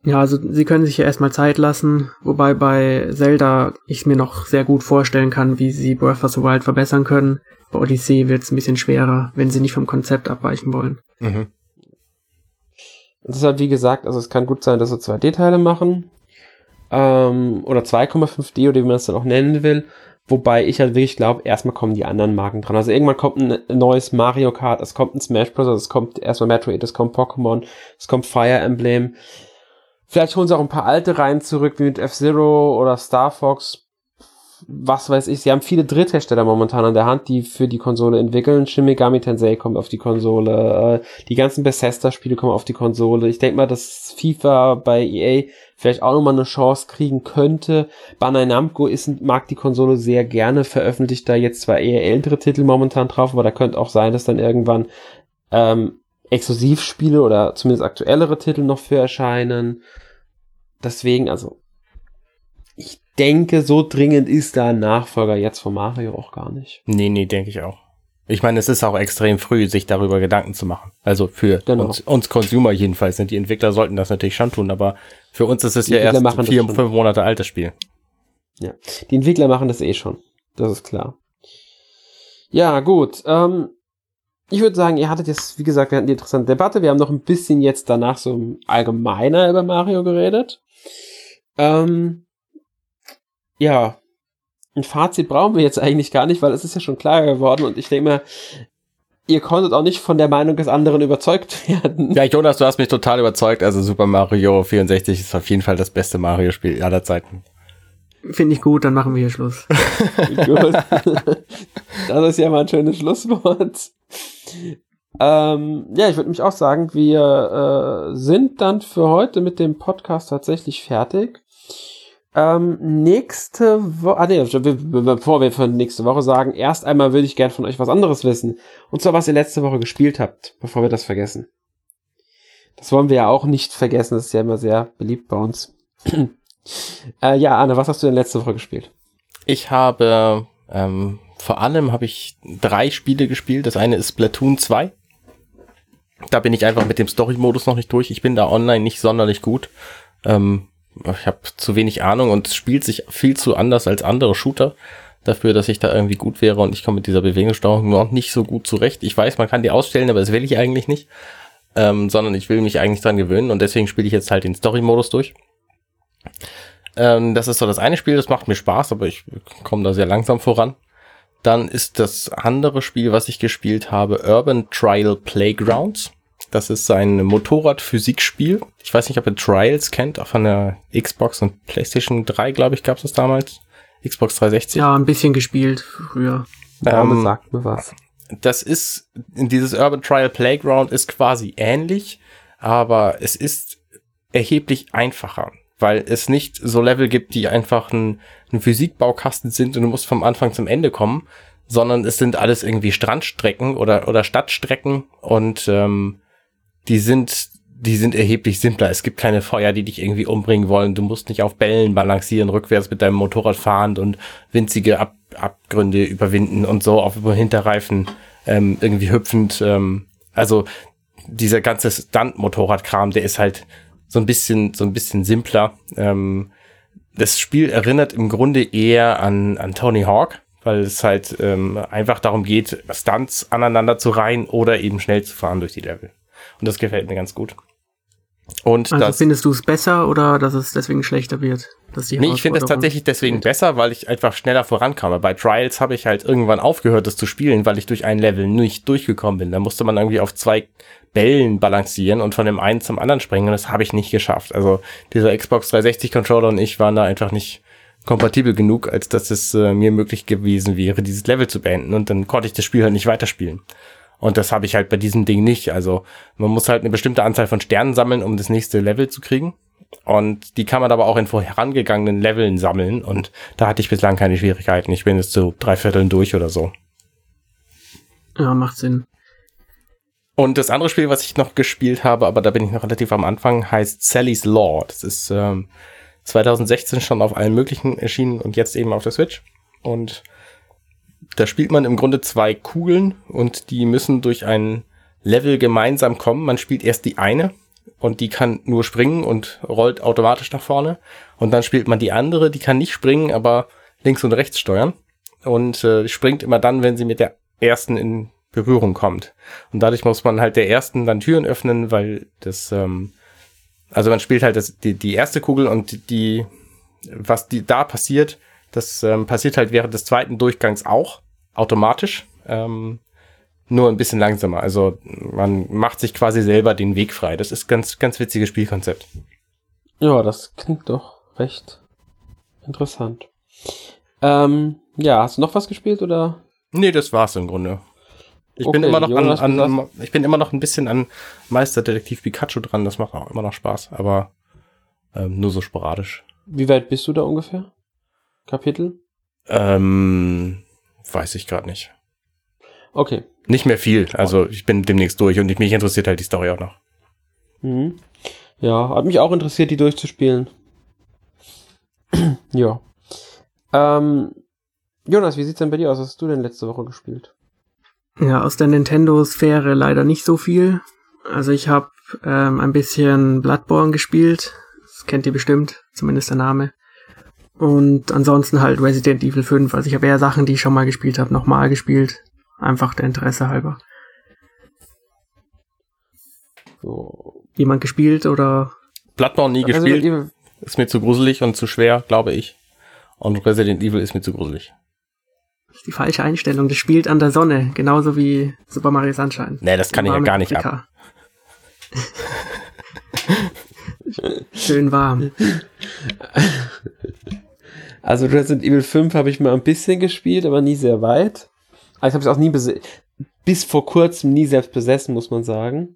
Ja, also sie können sich ja erstmal Zeit lassen, wobei bei Zelda ich mir noch sehr gut vorstellen kann, wie sie Breath of the Wild verbessern können. Bei Odyssey wird es ein bisschen schwerer, wenn sie nicht vom Konzept abweichen wollen. Mhm. Das ist halt wie gesagt, also es kann gut sein, dass sie 2D-Teile machen. Ähm, oder 2,5D oder wie man das dann auch nennen will. Wobei ich halt wirklich glaube, erstmal kommen die anderen Marken dran. Also irgendwann kommt ein neues Mario Kart, es kommt ein Smash Bros., es kommt erstmal Metroid, es kommt Pokémon, es kommt Fire Emblem. Vielleicht holen sie auch ein paar alte Reihen zurück, wie mit F-Zero oder Star Fox. Was weiß ich. Sie haben viele Dritthersteller momentan an der Hand, die für die Konsole entwickeln. Shin Megami Tensei kommt auf die Konsole. Äh, die ganzen Bethesda-Spiele kommen auf die Konsole. Ich denke mal, dass FIFA bei EA vielleicht auch nochmal eine Chance kriegen könnte. Bandai Namco ist, mag die Konsole sehr gerne, veröffentlicht da jetzt zwar eher ältere Titel momentan drauf, aber da könnte auch sein, dass dann irgendwann ähm, Exklusivspiele oder zumindest aktuellere Titel noch für erscheinen. Deswegen, also, denke, so dringend ist da ein Nachfolger jetzt von Mario auch gar nicht. Nee, nee, denke ich auch. Ich meine, es ist auch extrem früh, sich darüber Gedanken zu machen. Also für genau. uns, uns Consumer jedenfalls. Die Entwickler sollten das natürlich schon tun, aber für uns ist es ja erst vier, fünf Monate altes Spiel. Ja, die Entwickler machen das eh schon. Das ist klar. Ja, gut. Ähm, ich würde sagen, ihr hattet jetzt, wie gesagt, wir hatten die interessante Debatte. Wir haben noch ein bisschen jetzt danach so allgemeiner über Mario geredet. Ähm, ja, ein Fazit brauchen wir jetzt eigentlich gar nicht, weil es ist ja schon klar geworden und ich denke mal, ihr konntet auch nicht von der Meinung des anderen überzeugt werden. Ja, Jonas, du hast mich total überzeugt. Also Super Mario 64 ist auf jeden Fall das beste Mario-Spiel aller Zeiten. Finde ich gut, dann machen wir hier Schluss. gut. Das ist ja mal ein schönes Schlusswort. Ähm, ja, ich würde mich auch sagen, wir äh, sind dann für heute mit dem Podcast tatsächlich fertig. Ähm, nächste Woche, ah, nee, bevor wir für nächste Woche sagen, erst einmal würde ich gern von euch was anderes wissen. Und zwar, was ihr letzte Woche gespielt habt, bevor wir das vergessen. Das wollen wir ja auch nicht vergessen, das ist ja immer sehr beliebt bei uns. äh, ja, Anne, was hast du denn letzte Woche gespielt? Ich habe, ähm, vor allem habe ich drei Spiele gespielt. Das eine ist Splatoon 2. Da bin ich einfach mit dem Story-Modus noch nicht durch. Ich bin da online nicht sonderlich gut. Ähm, ich habe zu wenig Ahnung und es spielt sich viel zu anders als andere Shooter dafür, dass ich da irgendwie gut wäre und ich komme mit dieser Bewegungssteuerung noch nicht so gut zurecht. Ich weiß, man kann die ausstellen, aber das will ich eigentlich nicht, ähm, sondern ich will mich eigentlich dran gewöhnen und deswegen spiele ich jetzt halt den Story-Modus durch. Ähm, das ist so das eine Spiel, das macht mir Spaß, aber ich komme da sehr langsam voran. Dann ist das andere Spiel, was ich gespielt habe, Urban Trial Playgrounds. Das ist ein Motorrad-Physikspiel. Ich weiß nicht, ob ihr Trials kennt, auch von der Xbox und PlayStation 3, glaube ich, gab es das damals. Xbox 360. Ja, ein bisschen gespielt früher. Der ähm, sagt mir was. Das ist, dieses Urban Trial Playground ist quasi ähnlich, aber es ist erheblich einfacher, weil es nicht so Level gibt, die einfach ein, ein Physikbaukasten sind und du musst vom Anfang zum Ende kommen, sondern es sind alles irgendwie Strandstrecken oder, oder Stadtstrecken und ähm, die sind, die sind erheblich simpler. Es gibt keine Feuer, die dich irgendwie umbringen wollen. Du musst nicht auf Bällen balancieren, rückwärts mit deinem Motorrad fahren und winzige Ab Abgründe überwinden und so auf über Hinterreifen ähm, irgendwie hüpfend. Ähm, also dieser ganze Stunt-Motorradkram, der ist halt so ein bisschen, so ein bisschen simpler. Ähm, das Spiel erinnert im Grunde eher an, an Tony Hawk, weil es halt ähm, einfach darum geht, Stunts aneinander zu reihen oder eben schnell zu fahren durch die Level. Und das gefällt mir ganz gut. Und Also das, findest du es besser oder dass es deswegen schlechter wird? Dass die nee, ich finde es tatsächlich deswegen besser, weil ich einfach schneller vorankam. Bei Trials habe ich halt irgendwann aufgehört, das zu spielen, weil ich durch ein Level nicht durchgekommen bin. Da musste man irgendwie auf zwei Bällen balancieren und von dem einen zum anderen springen und das habe ich nicht geschafft. Also dieser Xbox 360 Controller und ich waren da einfach nicht kompatibel genug, als dass es äh, mir möglich gewesen wäre, dieses Level zu beenden und dann konnte ich das Spiel halt nicht weiterspielen. Und das habe ich halt bei diesem Ding nicht. Also man muss halt eine bestimmte Anzahl von Sternen sammeln, um das nächste Level zu kriegen. Und die kann man aber auch in vorherangegangenen Leveln sammeln. Und da hatte ich bislang keine Schwierigkeiten. Ich bin jetzt so drei Vierteln durch oder so. Ja, macht Sinn. Und das andere Spiel, was ich noch gespielt habe, aber da bin ich noch relativ am Anfang, heißt Sally's Law. Das ist ähm, 2016 schon auf allen möglichen erschienen und jetzt eben auf der Switch. Und da spielt man im Grunde zwei Kugeln und die müssen durch ein Level gemeinsam kommen. Man spielt erst die eine und die kann nur springen und rollt automatisch nach vorne. Und dann spielt man die andere, die kann nicht springen, aber links und rechts steuern. Und äh, springt immer dann, wenn sie mit der ersten in Berührung kommt. Und dadurch muss man halt der ersten dann Türen öffnen, weil das, ähm, also man spielt halt das, die, die erste Kugel und die, was die da passiert, das ähm, passiert halt während des zweiten Durchgangs auch automatisch. Ähm, nur ein bisschen langsamer. Also man macht sich quasi selber den Weg frei. Das ist ganz, ganz witziges Spielkonzept. Ja, das klingt doch recht interessant. Ähm, ja, hast du noch was gespielt oder? Nee, das war's im Grunde. Ich bin Okay, immer noch an, Jonas, du an, ich bin immer noch ein bisschen an Meisterdetektiv Pikachu dran. Das macht auch immer noch Spaß, aber ähm, nur so sporadisch. Wie weit bist du da ungefähr? Kapitel? Ähm, weiß ich gerade nicht. Okay. Nicht mehr viel. Also ich bin demnächst durch und mich interessiert halt die Story auch noch. Mhm. Ja, hat mich auch interessiert, die durchzuspielen. ja. Ähm, Jonas, wie sieht's denn bei dir aus? Was hast du denn letzte Woche gespielt? Ja, aus der Nintendo-Sphäre leider nicht so viel. Also ich habe ähm, ein bisschen Bloodborne gespielt. Das kennt ihr bestimmt, zumindest der Name. Und ansonsten halt Resident Evil 5. Also ich habe eher Sachen, die ich schon mal gespielt habe, nochmal gespielt. Einfach der Interesse halber. So. Jemand gespielt oder Bloodborne nie Resident gespielt. Evil- Ist mir zu gruselig und zu schwer, glaube ich. Und Resident Evil ist mir zu gruselig. das ist die falsche Einstellung. Das spielt an der Sonne, genauso wie Super Mario Sunshine. Nee, das kann ich ja gar nicht ab. Afrika. Schön warm. Also Resident Evil 5 habe ich mal ein bisschen gespielt, aber nie sehr weit. Aber ich habe es auch nie bis vor kurzem nie selbst besessen, muss man sagen.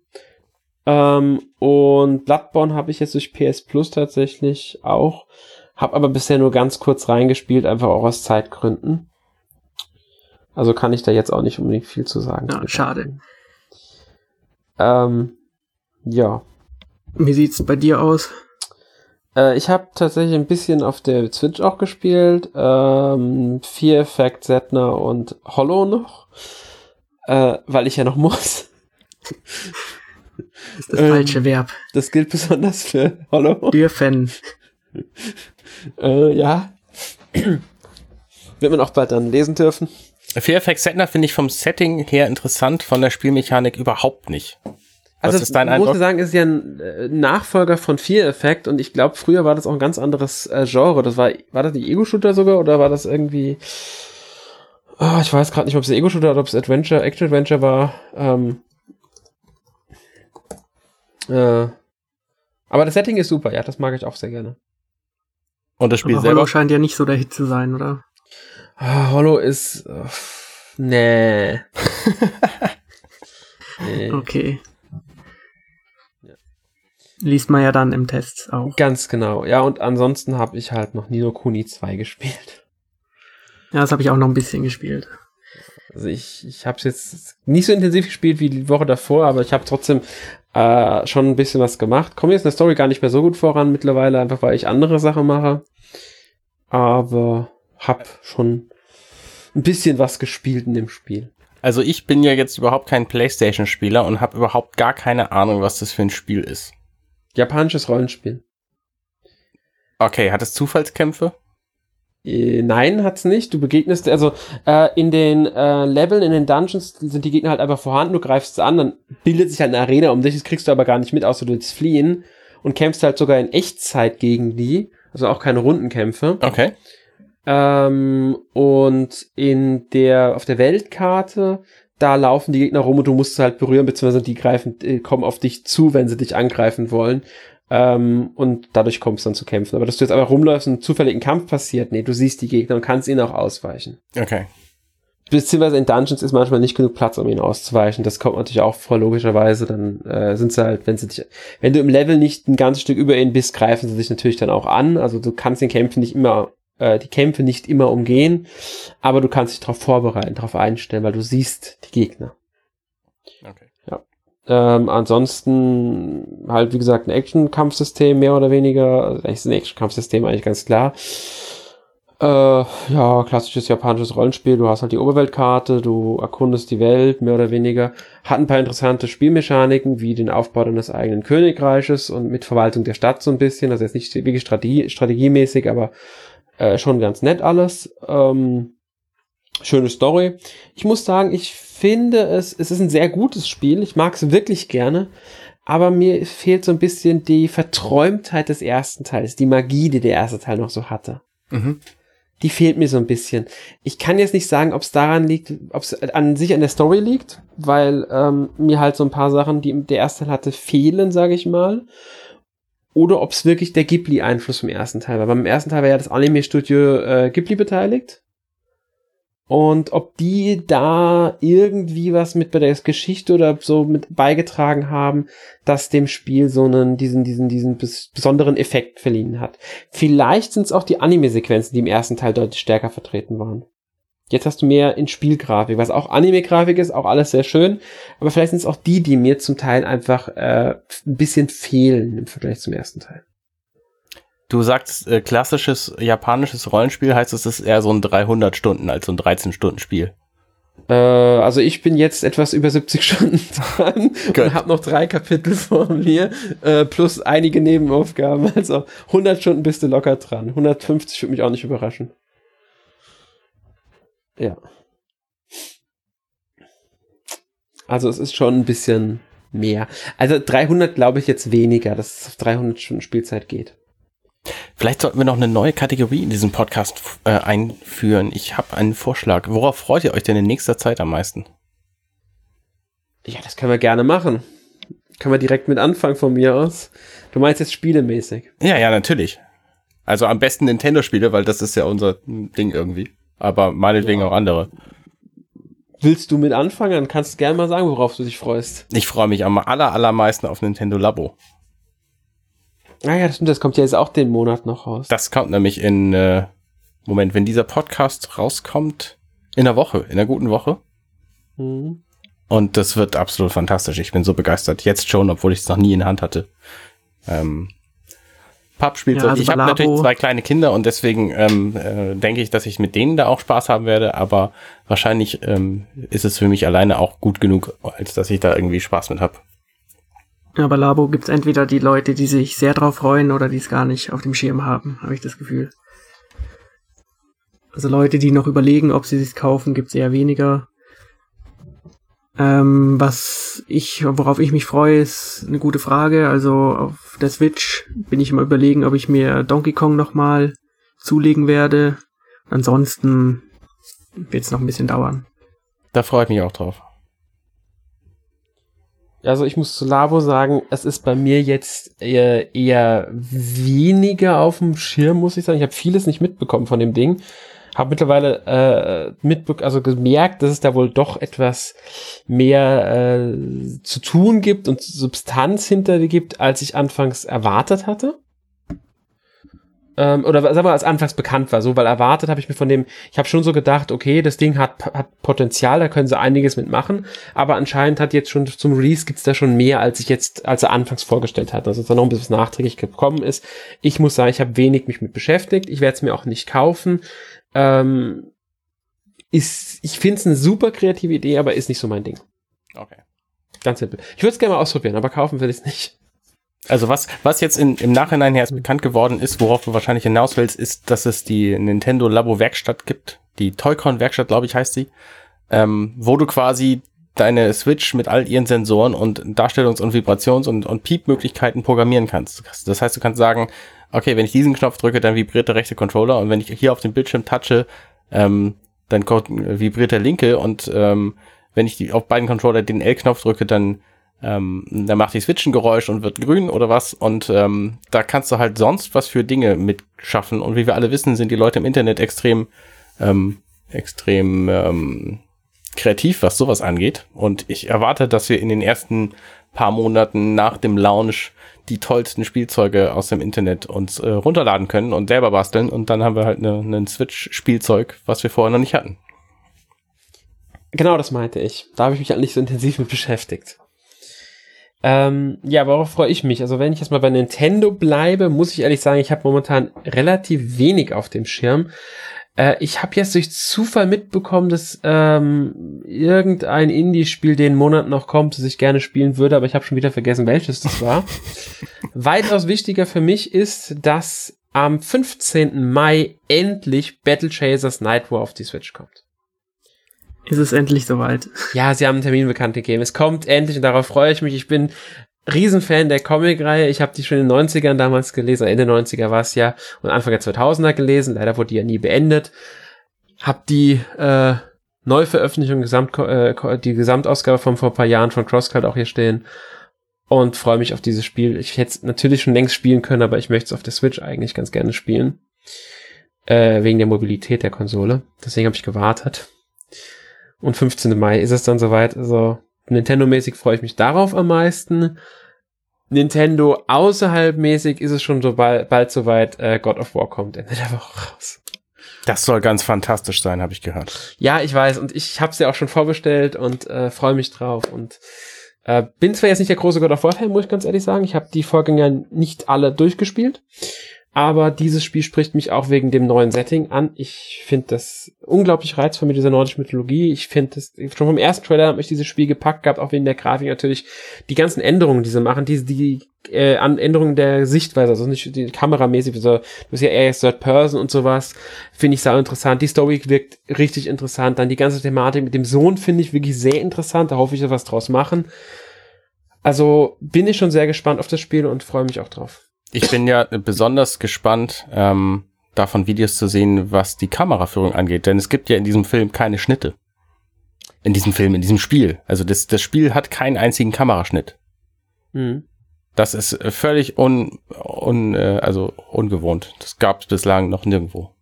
Ähm, und Bloodborne habe ich jetzt durch PS Plus tatsächlich auch. Hab aber bisher nur ganz kurz reingespielt, einfach auch aus Zeitgründen. Also kann ich da jetzt auch nicht unbedingt viel zu sagen. Ja, schade. Ähm, ja. Wie sieht's bei dir aus? Äh, ich habe tatsächlich ein bisschen auf der Switch auch gespielt. Ähm, Fear Effect, Zetner und Hollow noch. Äh, weil ich ja noch muss. Das ist das Ähm. falsche Verb. Das gilt besonders für Hollow. Dürfen. Äh, ja. Wird man auch bald dann lesen dürfen. Fear Effect Setner finde ich vom Setting her interessant, von der Spielmechanik überhaupt nicht. Was Also ist dein muss Eindruck? man sagen, ist ja ein äh, Nachfolger von Fear Effect und ich glaube, früher war das auch ein ganz anderes äh, Genre. Das war, war das die Ego-Shooter sogar oder war das irgendwie, Ah, ich weiß gerade nicht, ob es Ego-Shooter oder ob es Adventure, Action-Adventure war. Ähm, äh, aber das Setting ist super, ja, das mag ich auch sehr gerne. Und das Spiel Aber selber? Hollow scheint ja nicht so der Hit zu sein, oder? Ah, Hollow ist, äh, nee. nee. Okay. Liest man ja dann im Test auch. Ganz genau. Ja, und ansonsten habe ich halt noch Nino Kuni 2 gespielt. Ja, das habe ich auch noch ein bisschen gespielt. Also ich, ich habe es jetzt nicht so intensiv gespielt wie die Woche davor, aber ich habe trotzdem äh, schon ein bisschen was gemacht. Komme jetzt in der Story gar nicht mehr so gut voran mittlerweile, einfach weil ich andere Sachen mache. Aber hab schon ein bisschen was gespielt in dem Spiel. Also ich bin ja jetzt überhaupt kein Playstation-Spieler und habe überhaupt gar keine Ahnung, was das für ein Spiel ist. Japanisches Rollenspiel. Okay, hat es Zufallskämpfe? Äh, Nein, hat's nicht. Du begegnest, also äh, in den äh, Leveln, in den Dungeons sind die Gegner halt einfach vorhanden, du greifst sie an, dann bildet sich halt eine Arena um dich, das kriegst du aber gar nicht mit, außer du willst fliehen. und kämpfst halt sogar in Echtzeit gegen die, also auch keine Rundenkämpfe. Okay. Ähm, und in der, auf der Weltkarte, da laufen die Gegner rum und du musst sie halt berühren, beziehungsweise die greifen, äh, kommen auf dich zu, wenn sie dich angreifen wollen. Ähm, und dadurch kommst du dann zu kämpfen. Aber dass du jetzt einfach rumläufst und zufällig ein Kampf passiert, nee, du siehst die Gegner und kannst ihnen auch ausweichen. Okay. Beziehungsweise in Dungeons ist manchmal nicht genug Platz, um ihnen auszuweichen. Das kommt natürlich auch vor, logischerweise. Dann äh, sind sie halt, wenn sie dich, wenn du im Level nicht ein ganzes Stück über ihnen bist, greifen sie dich natürlich dann auch an. Also du kannst den Kämpfen nicht immer, äh, die Kämpfe nicht immer umgehen, aber du kannst dich darauf vorbereiten, darauf einstellen, weil du siehst die Gegner. Okay. Ähm, ansonsten halt, wie gesagt, ein Action-Kampfsystem mehr oder weniger. Also eigentlich ist ein Action-Kampfsystem eigentlich ganz klar. Äh, ja, klassisches japanisches Rollenspiel. Du hast halt die Oberweltkarte, du erkundest die Welt, mehr oder weniger. Hat ein paar interessante Spielmechaniken, wie den Aufbau deines eigenen Königreiches und mit Verwaltung der Stadt so ein bisschen. Also jetzt nicht wirklich Strategie, strategiemäßig, aber äh, schon ganz nett alles. Ähm, schöne Story. Ich muss sagen, ich finde es, es ist ein sehr gutes Spiel. Ich mag es wirklich gerne. Aber mir fehlt so ein bisschen die Verträumtheit des ersten Teils, die Magie, die der erste Teil noch so hatte. Mhm. Die fehlt mir so ein bisschen. Ich kann jetzt nicht sagen, ob es daran liegt, ob es an sich an der Story liegt, weil ähm, mir halt so ein paar Sachen, die der erste Teil hatte, fehlen, sage ich mal. Oder ob es wirklich der Ghibli-Einfluss vom ersten Teil war. Beim ersten Teil war ja das Anime-Studio äh, Ghibli beteiligt und ob die da irgendwie was mit bei der Geschichte oder so mit beigetragen haben, dass dem Spiel so einen, diesen, diesen, diesen besonderen Effekt verliehen hat. Vielleicht sind es auch die Anime-Sequenzen, die im ersten Teil deutlich stärker vertreten waren. Jetzt hast du mehr in Spielgrafik, was auch Anime-Grafik ist, auch alles sehr schön, aber vielleicht sind es auch die, die mir zum Teil einfach äh, ein bisschen fehlen im Vergleich zum ersten Teil. Du sagst äh, klassisches japanisches Rollenspiel, heißt es, es ist eher so ein 300 Stunden als so ein 13 Stunden Spiel. Äh, also ich bin jetzt etwas über 70 Stunden dran Good. und habe noch drei Kapitel vor mir, äh, plus einige Nebenaufgaben. Also 100 Stunden bist du locker dran. 150 würde mich auch nicht überraschen. Ja. Also es ist schon ein bisschen mehr. Also 300 glaube ich jetzt weniger, dass es auf 300 Stunden Spielzeit geht. Vielleicht sollten wir noch eine neue Kategorie in diesem Podcast äh, einführen. Ich habe einen Vorschlag. Worauf freut ihr euch denn in nächster Zeit am meisten? Ja, das können wir gerne machen. Können wir direkt mit anfangen von mir aus. Du meinst jetzt spielemäßig? Ja, ja, natürlich. Also am besten Nintendo-Spiele, weil das ist ja unser Ding irgendwie. Aber meinetwegen ja. auch andere. Willst du mit anfangen? Dann kannst du gerne mal sagen, worauf du dich freust. Ich freue mich am aller, allermeisten auf Nintendo Labo. Ah ja, das stimmt, das kommt ja jetzt auch den Monat noch raus. Das kommt nämlich in, äh, Moment, wenn dieser Podcast rauskommt, in der Woche, in der guten Woche. Mhm. Und das wird absolut fantastisch. Ich bin so begeistert. Jetzt schon, obwohl ich es noch nie in der Hand hatte. Ähm, Pappspielzeug. Ja, also ich habe natürlich zwei kleine Kinder und deswegen ähm, äh, denke ich, dass ich mit denen da auch Spaß haben werde, aber wahrscheinlich ähm, ist es für mich alleine auch gut genug, als dass ich da irgendwie Spaß mit habe. Ja, bei Labo gibt's entweder die Leute, die sich sehr drauf freuen oder die es gar nicht auf dem Schirm haben, habe ich das Gefühl. Also Leute, die noch überlegen, ob sie es kaufen, gibt's eher weniger. Ähm, was ich, worauf ich mich freue, ist eine gute Frage. Also auf der Switch bin ich immer überlegen, ob ich mir Donkey Kong nochmal zulegen werde. Ansonsten wird's noch ein bisschen dauern. Da freue ich mich auch drauf. Also ich muss zu Labo sagen, es ist bei mir jetzt eher, eher weniger auf dem Schirm, muss ich sagen. Ich habe vieles nicht mitbekommen von dem Ding. Habe mittlerweile äh, mitbe also gemerkt, dass es da wohl doch etwas mehr äh, zu tun gibt und Substanz hinter gibt, als ich anfangs erwartet hatte ähm, oder sagen wir mal, als anfangs bekannt war, so, weil erwartet habe ich mir von dem, ich habe schon so gedacht, okay, das Ding hat, hat Potenzial, da können sie einiges mitmachen, aber anscheinend hat jetzt schon zum Release gibt's da schon mehr, als ich jetzt, als er anfangs vorgestellt hat, also dass da noch ein bisschen nachträglich gekommen ist. Ich muss sagen, ich habe wenig mich mit beschäftigt, ich werde es mir auch nicht kaufen. Ähm, ist, ich finde es eine super kreative Idee, aber ist nicht so mein Ding. Okay. Ganz simpel. Ich würde es gerne mal ausprobieren, aber kaufen will ich es nicht. Also was, was jetzt in, im Nachhinein erst bekannt geworden ist, worauf du wahrscheinlich hinaus willst, ist, dass es die Nintendo Labo Werkstatt gibt. Die Toycon Werkstatt, glaube ich, heißt sie. Ähm, wo du quasi deine Switch mit all ihren Sensoren und Darstellungs- und Vibrations- und, und Piep-Möglichkeiten programmieren kannst. Das heißt, du kannst sagen, okay, wenn ich diesen Knopf drücke, dann vibriert der rechte Controller und wenn ich hier auf dem Bildschirm touche, ähm, dann vibriert der linke und ähm, wenn ich die, auf beiden Controller den L-Knopf drücke, dann, ähm, dann macht die Switch ein Geräusch und wird grün oder was und ähm, da kannst du halt sonst was für Dinge mitschaffen und wie wir alle wissen, sind die Leute im Internet extrem ähm, extrem ähm, kreativ, was sowas angeht. Und ich erwarte, dass wir in den ersten paar Monaten nach dem Launch die tollsten Spielzeuge aus dem Internet uns äh, runterladen können und selber basteln. Und dann haben wir halt ein ne, Switch-Spielzeug, was wir vorher noch nicht hatten. Genau, das meinte ich. Da habe ich mich halt nicht so intensiv mit beschäftigt. Ähm, ja, worauf freue ich mich? Also wenn ich jetzt mal bei Nintendo bleibe, muss ich ehrlich sagen, ich habe momentan relativ wenig auf dem Schirm. Äh, ich habe jetzt durch Zufall mitbekommen, dass ähm, irgendein Indie-Spiel den Monat noch kommt, das ich gerne spielen würde, aber ich habe schon wieder vergessen, welches das war. Weitaus wichtiger für mich ist, dass am 15. Mai endlich Battle Chasers Night War auf die Switch kommt. Ist es endlich soweit? Ja, sie haben einen Termin bekannt gegeben. Es kommt endlich und darauf freue ich mich. Ich bin Riesenfan der Comic-Reihe. Ich habe die schon in den 90ern damals gelesen, Ende 90er war es ja, und Anfang der 2000er gelesen. Leider wurde die ja nie beendet. Hab die äh, Neuveröffentlichung, Gesamt, äh, die Gesamtausgabe von vor ein paar Jahren von CrossCult auch hier stehen und freue mich auf dieses Spiel. Ich hätte es natürlich schon längst spielen können, aber ich möchte es auf der Switch eigentlich ganz gerne spielen. Äh, wegen der Mobilität der Konsole. Deswegen habe ich gewartet. Und 15. Mai ist es dann soweit. Also Nintendo-mäßig freue ich mich darauf am meisten. Nintendo außerhalb mäßig ist es schon so bald, bald soweit, äh, God of War kommt Ende der Woche raus. Das soll ganz fantastisch sein, habe ich gehört. Ja, ich weiß und ich habe es ja auch schon vorbestellt und äh, freue mich drauf und äh, bin zwar jetzt nicht der große God of War Fan, muss ich ganz ehrlich sagen. Ich habe die Vorgänger nicht alle durchgespielt. Aber dieses Spiel spricht mich auch wegen dem neuen Setting an. Ich finde das unglaublich reizvoll mit dieser nordischen Mythologie. Ich finde das, schon vom ersten Trailer hat mich dieses Spiel gepackt gehabt, auch wegen der Grafik natürlich. Die ganzen Änderungen, die sie machen, die, die äh, Änderungen der Sichtweise, also nicht die kameramäßig, also, du bist ja eher Third Person und sowas, finde ich sau interessant. Die Story wirkt richtig interessant. Dann die ganze Thematik mit dem Sohn finde ich wirklich sehr interessant. Da hoffe ich, dass was draus machen. Also bin ich schon sehr gespannt auf das Spiel und freue mich auch drauf. Ich bin ja besonders gespannt, ähm, davon Videos zu sehen, was die Kameraführung angeht, denn es gibt ja in diesem Film keine Schnitte. In diesem Film, in diesem Spiel. Also das, das Spiel hat keinen einzigen Kameraschnitt. Mhm. Das ist völlig un, un, äh, also ungewohnt. Das gab es bislang noch nirgendwo.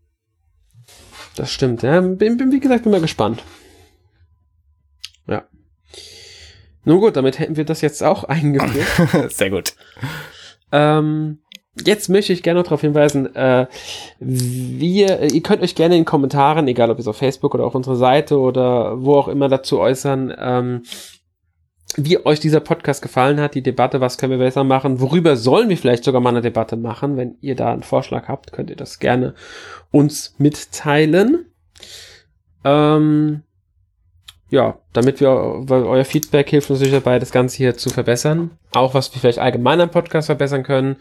Das stimmt, ja. Bin, bin, wie gesagt, bin mal gespannt. Ja. Nun gut, damit hätten wir das jetzt auch eingeführt. Sehr gut. Ähm, jetzt möchte ich gerne noch darauf hinweisen, äh, wir, ihr könnt euch gerne in Kommentaren, egal ob es auf Facebook oder auf unserer Seite oder wo auch immer dazu äußern, ähm, wie euch dieser Podcast gefallen hat, die Debatte, was können wir besser machen, worüber sollen wir vielleicht sogar mal eine Debatte machen, wenn ihr da einen Vorschlag habt, könnt ihr das gerne uns mitteilen. Ähm, ja, damit wir, euer Feedback hilft uns natürlich dabei, das Ganze hier zu verbessern. Auch was wir vielleicht allgemein am Podcast verbessern können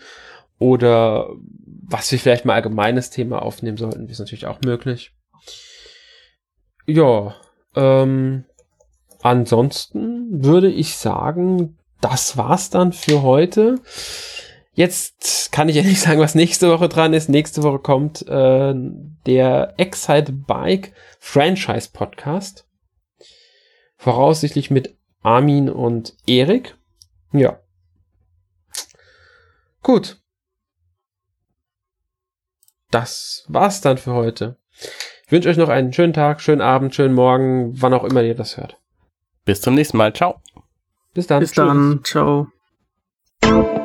oder was wir vielleicht mal allgemeines Thema aufnehmen sollten, ist natürlich auch möglich. Ja, ähm, ansonsten würde ich sagen, das war's dann für heute. Jetzt kann ich ja nicht sagen, was nächste Woche dran ist. Nächste Woche kommt äh, der Excite Bike Franchise Podcast. Voraussichtlich mit Armin und Erik. Ja. Gut. Das war's dann für heute. Ich wünsche euch noch einen schönen Tag, schönen Abend, schönen Morgen, wann auch immer ihr das hört. Bis zum nächsten Mal. Ciao. Bis dann. Bis Tschüss. dann. Ciao.